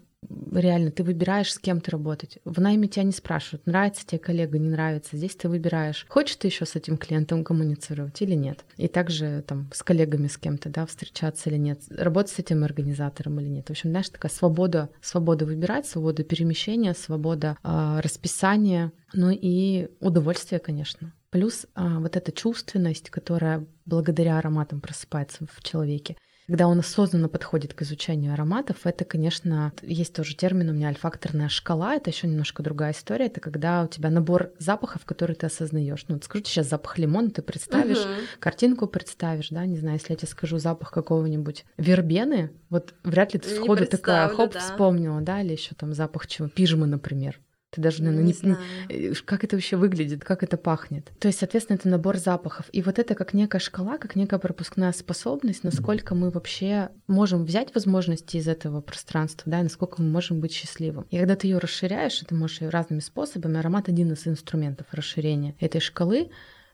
реально ты выбираешь, с кем ты работать. В найме тебя не спрашивают, нравится тебе коллега, не нравится. Здесь ты выбираешь, хочешь ты еще с этим клиентом коммуницировать или нет. И также там с коллегами с кем-то, да, встречаться или нет, работать с этим организатором или нет. В общем, знаешь, такая свобода, свобода выбирать, свобода перемещения, свобода э, расписания, ну и удовольствие, конечно. Плюс а, вот эта чувственность, которая благодаря ароматам просыпается в человеке. Когда он осознанно подходит к изучению ароматов, это, конечно, есть тоже термин у меня альфакторная шкала, это еще немножко другая история. Это когда у тебя набор запахов, которые ты осознаешь. Ну, вот скажу сейчас запах лимона, ты представишь, угу. картинку представишь, да, не знаю, если я тебе скажу запах какого-нибудь вербены, вот вряд ли ты сходу такая, хоп, да. вспомнила, да, или еще там запах чего, пижмы, например. Ты даже, наверное, не, не знаю. Э, как это вообще выглядит, как это пахнет. То есть, соответственно, это набор запахов. И вот это как некая шкала, как некая пропускная способность, насколько мы вообще можем взять возможности из этого пространства, да, и насколько мы можем быть счастливым. И когда ты ее расширяешь, ты можешь ее разными способами, аромат один из инструментов расширения этой шкалы,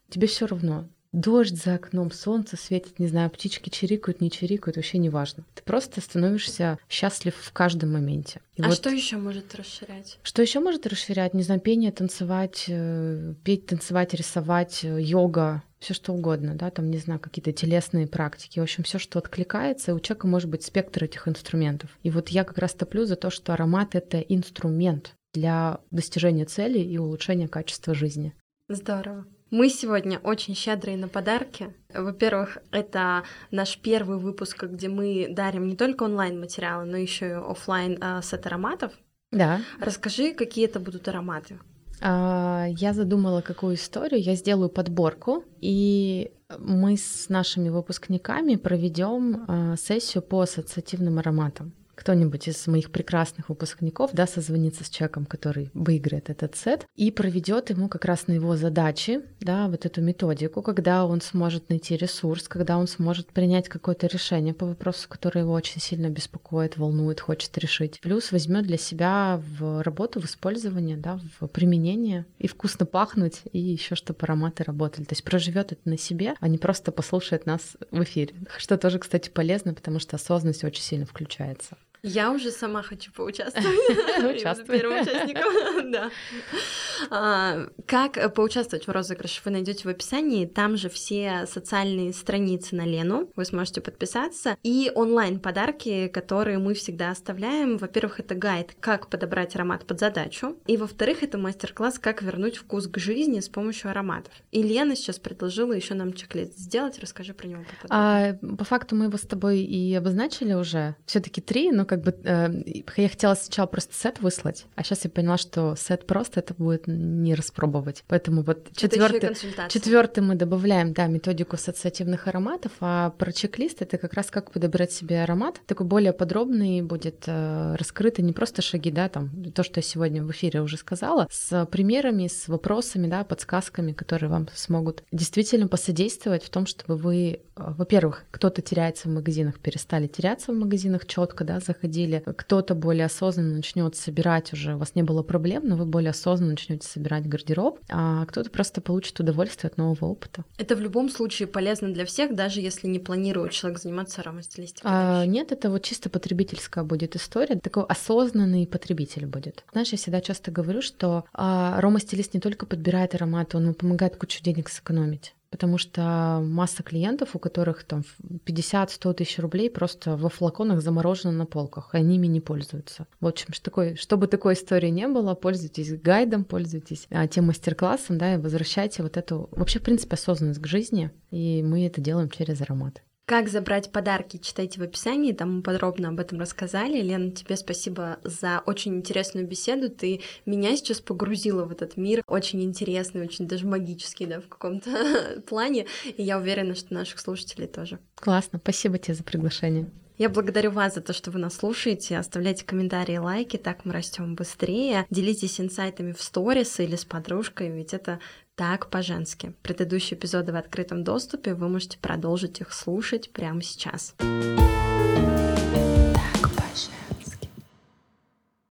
тебе все равно, дождь за окном, солнце светит, не знаю, птички чирикают, не чирикают, вообще не важно. Ты просто становишься счастлив в каждом моменте. И а вот что еще может расширять? Что еще может расширять? Не знаю, пение, танцевать, э, петь, танцевать, рисовать, э, йога, все что угодно, да, там, не знаю, какие-то телесные практики. В общем, все, что откликается, у человека может быть спектр этих инструментов. И вот я как раз топлю за то, что аромат — это инструмент для достижения цели и улучшения качества жизни. Здорово. Мы сегодня очень щедрые на подарки. Во-первых, это наш первый выпуск, где мы дарим не только онлайн-материалы, но еще и офлайн э, сет ароматов. Да. Расскажи, какие это будут ароматы. А, я задумала какую историю. Я сделаю подборку, и мы с нашими выпускниками проведем а, сессию по ассоциативным ароматам кто-нибудь из моих прекрасных выпускников, да, созвонится с человеком, который выиграет этот сет, и проведет ему как раз на его задачи, да, вот эту методику, когда он сможет найти ресурс, когда он сможет принять какое-то решение по вопросу, который его очень сильно беспокоит, волнует, хочет решить. Плюс возьмет для себя в работу, в использование, да, в применение и вкусно пахнуть, и еще чтобы ароматы работали. То есть проживет это на себе, а не просто послушает нас в эфире. Что тоже, кстати, полезно, потому что осознанность очень сильно включается. Я уже сама хочу поучаствовать. Участвуй. Первым участником, да. А, как поучаствовать в розыгрыше вы найдете в описании. Там же все социальные страницы на Лену. Вы сможете подписаться. И онлайн-подарки, которые мы всегда оставляем. Во-первых, это гайд, как подобрать аромат под задачу. И во-вторых, это мастер-класс, как вернуть вкус к жизни с помощью ароматов. И Лена сейчас предложила еще нам чек-лист сделать. Расскажи про него А, по факту мы его с тобой и обозначили уже. Все-таки три, но как бы э, я хотела сначала просто сет выслать, а сейчас я поняла, что сет просто это будет не распробовать. Поэтому вот четвертый, четвертый мы добавляем, да, методику ассоциативных ароматов, а про чек-лист это как раз как подобрать себе аромат, такой более подробный будет э, раскрыты не просто шаги, да, там то, что я сегодня в эфире уже сказала, с примерами, с вопросами, да, подсказками, которые вам смогут действительно посодействовать в том, чтобы вы, э, во-первых, кто-то теряется в магазинах, перестали теряться в магазинах четко, да, заходили, кто-то более осознанно начнет собирать уже, у вас не было проблем, но вы более осознанно начнете собирать гардероб, а кто-то просто получит удовольствие от нового опыта. Это в любом случае полезно для всех, даже если не планирует человек заниматься аромастилистикой? А, нет, это вот чисто потребительская будет история, такой осознанный потребитель будет. Знаешь, я всегда часто говорю, что а, аромастилист не только подбирает аромат, он помогает кучу денег сэкономить потому что масса клиентов, у которых там 50-100 тысяч рублей просто во флаконах заморожено на полках, и они ими не пользуются. В общем, такой, чтобы такой истории не было, пользуйтесь гайдом, пользуйтесь а, тем мастер-классом, да, и возвращайте вот эту, вообще, в принципе, осознанность к жизни, и мы это делаем через аромат. Как забрать подарки, читайте в описании, там мы подробно об этом рассказали. Лена, тебе спасибо за очень интересную беседу. Ты меня сейчас погрузила в этот мир, очень интересный, очень даже магический, да, в каком-то плане. И я уверена, что наших слушателей тоже. Классно, спасибо тебе за приглашение. Я благодарю вас за то, что вы нас слушаете. Оставляйте комментарии, лайки, так мы растем быстрее. Делитесь инсайтами в сторис или с подружкой, ведь это так по-женски. Предыдущие эпизоды в открытом доступе, вы можете продолжить их слушать прямо сейчас. Так по-женски.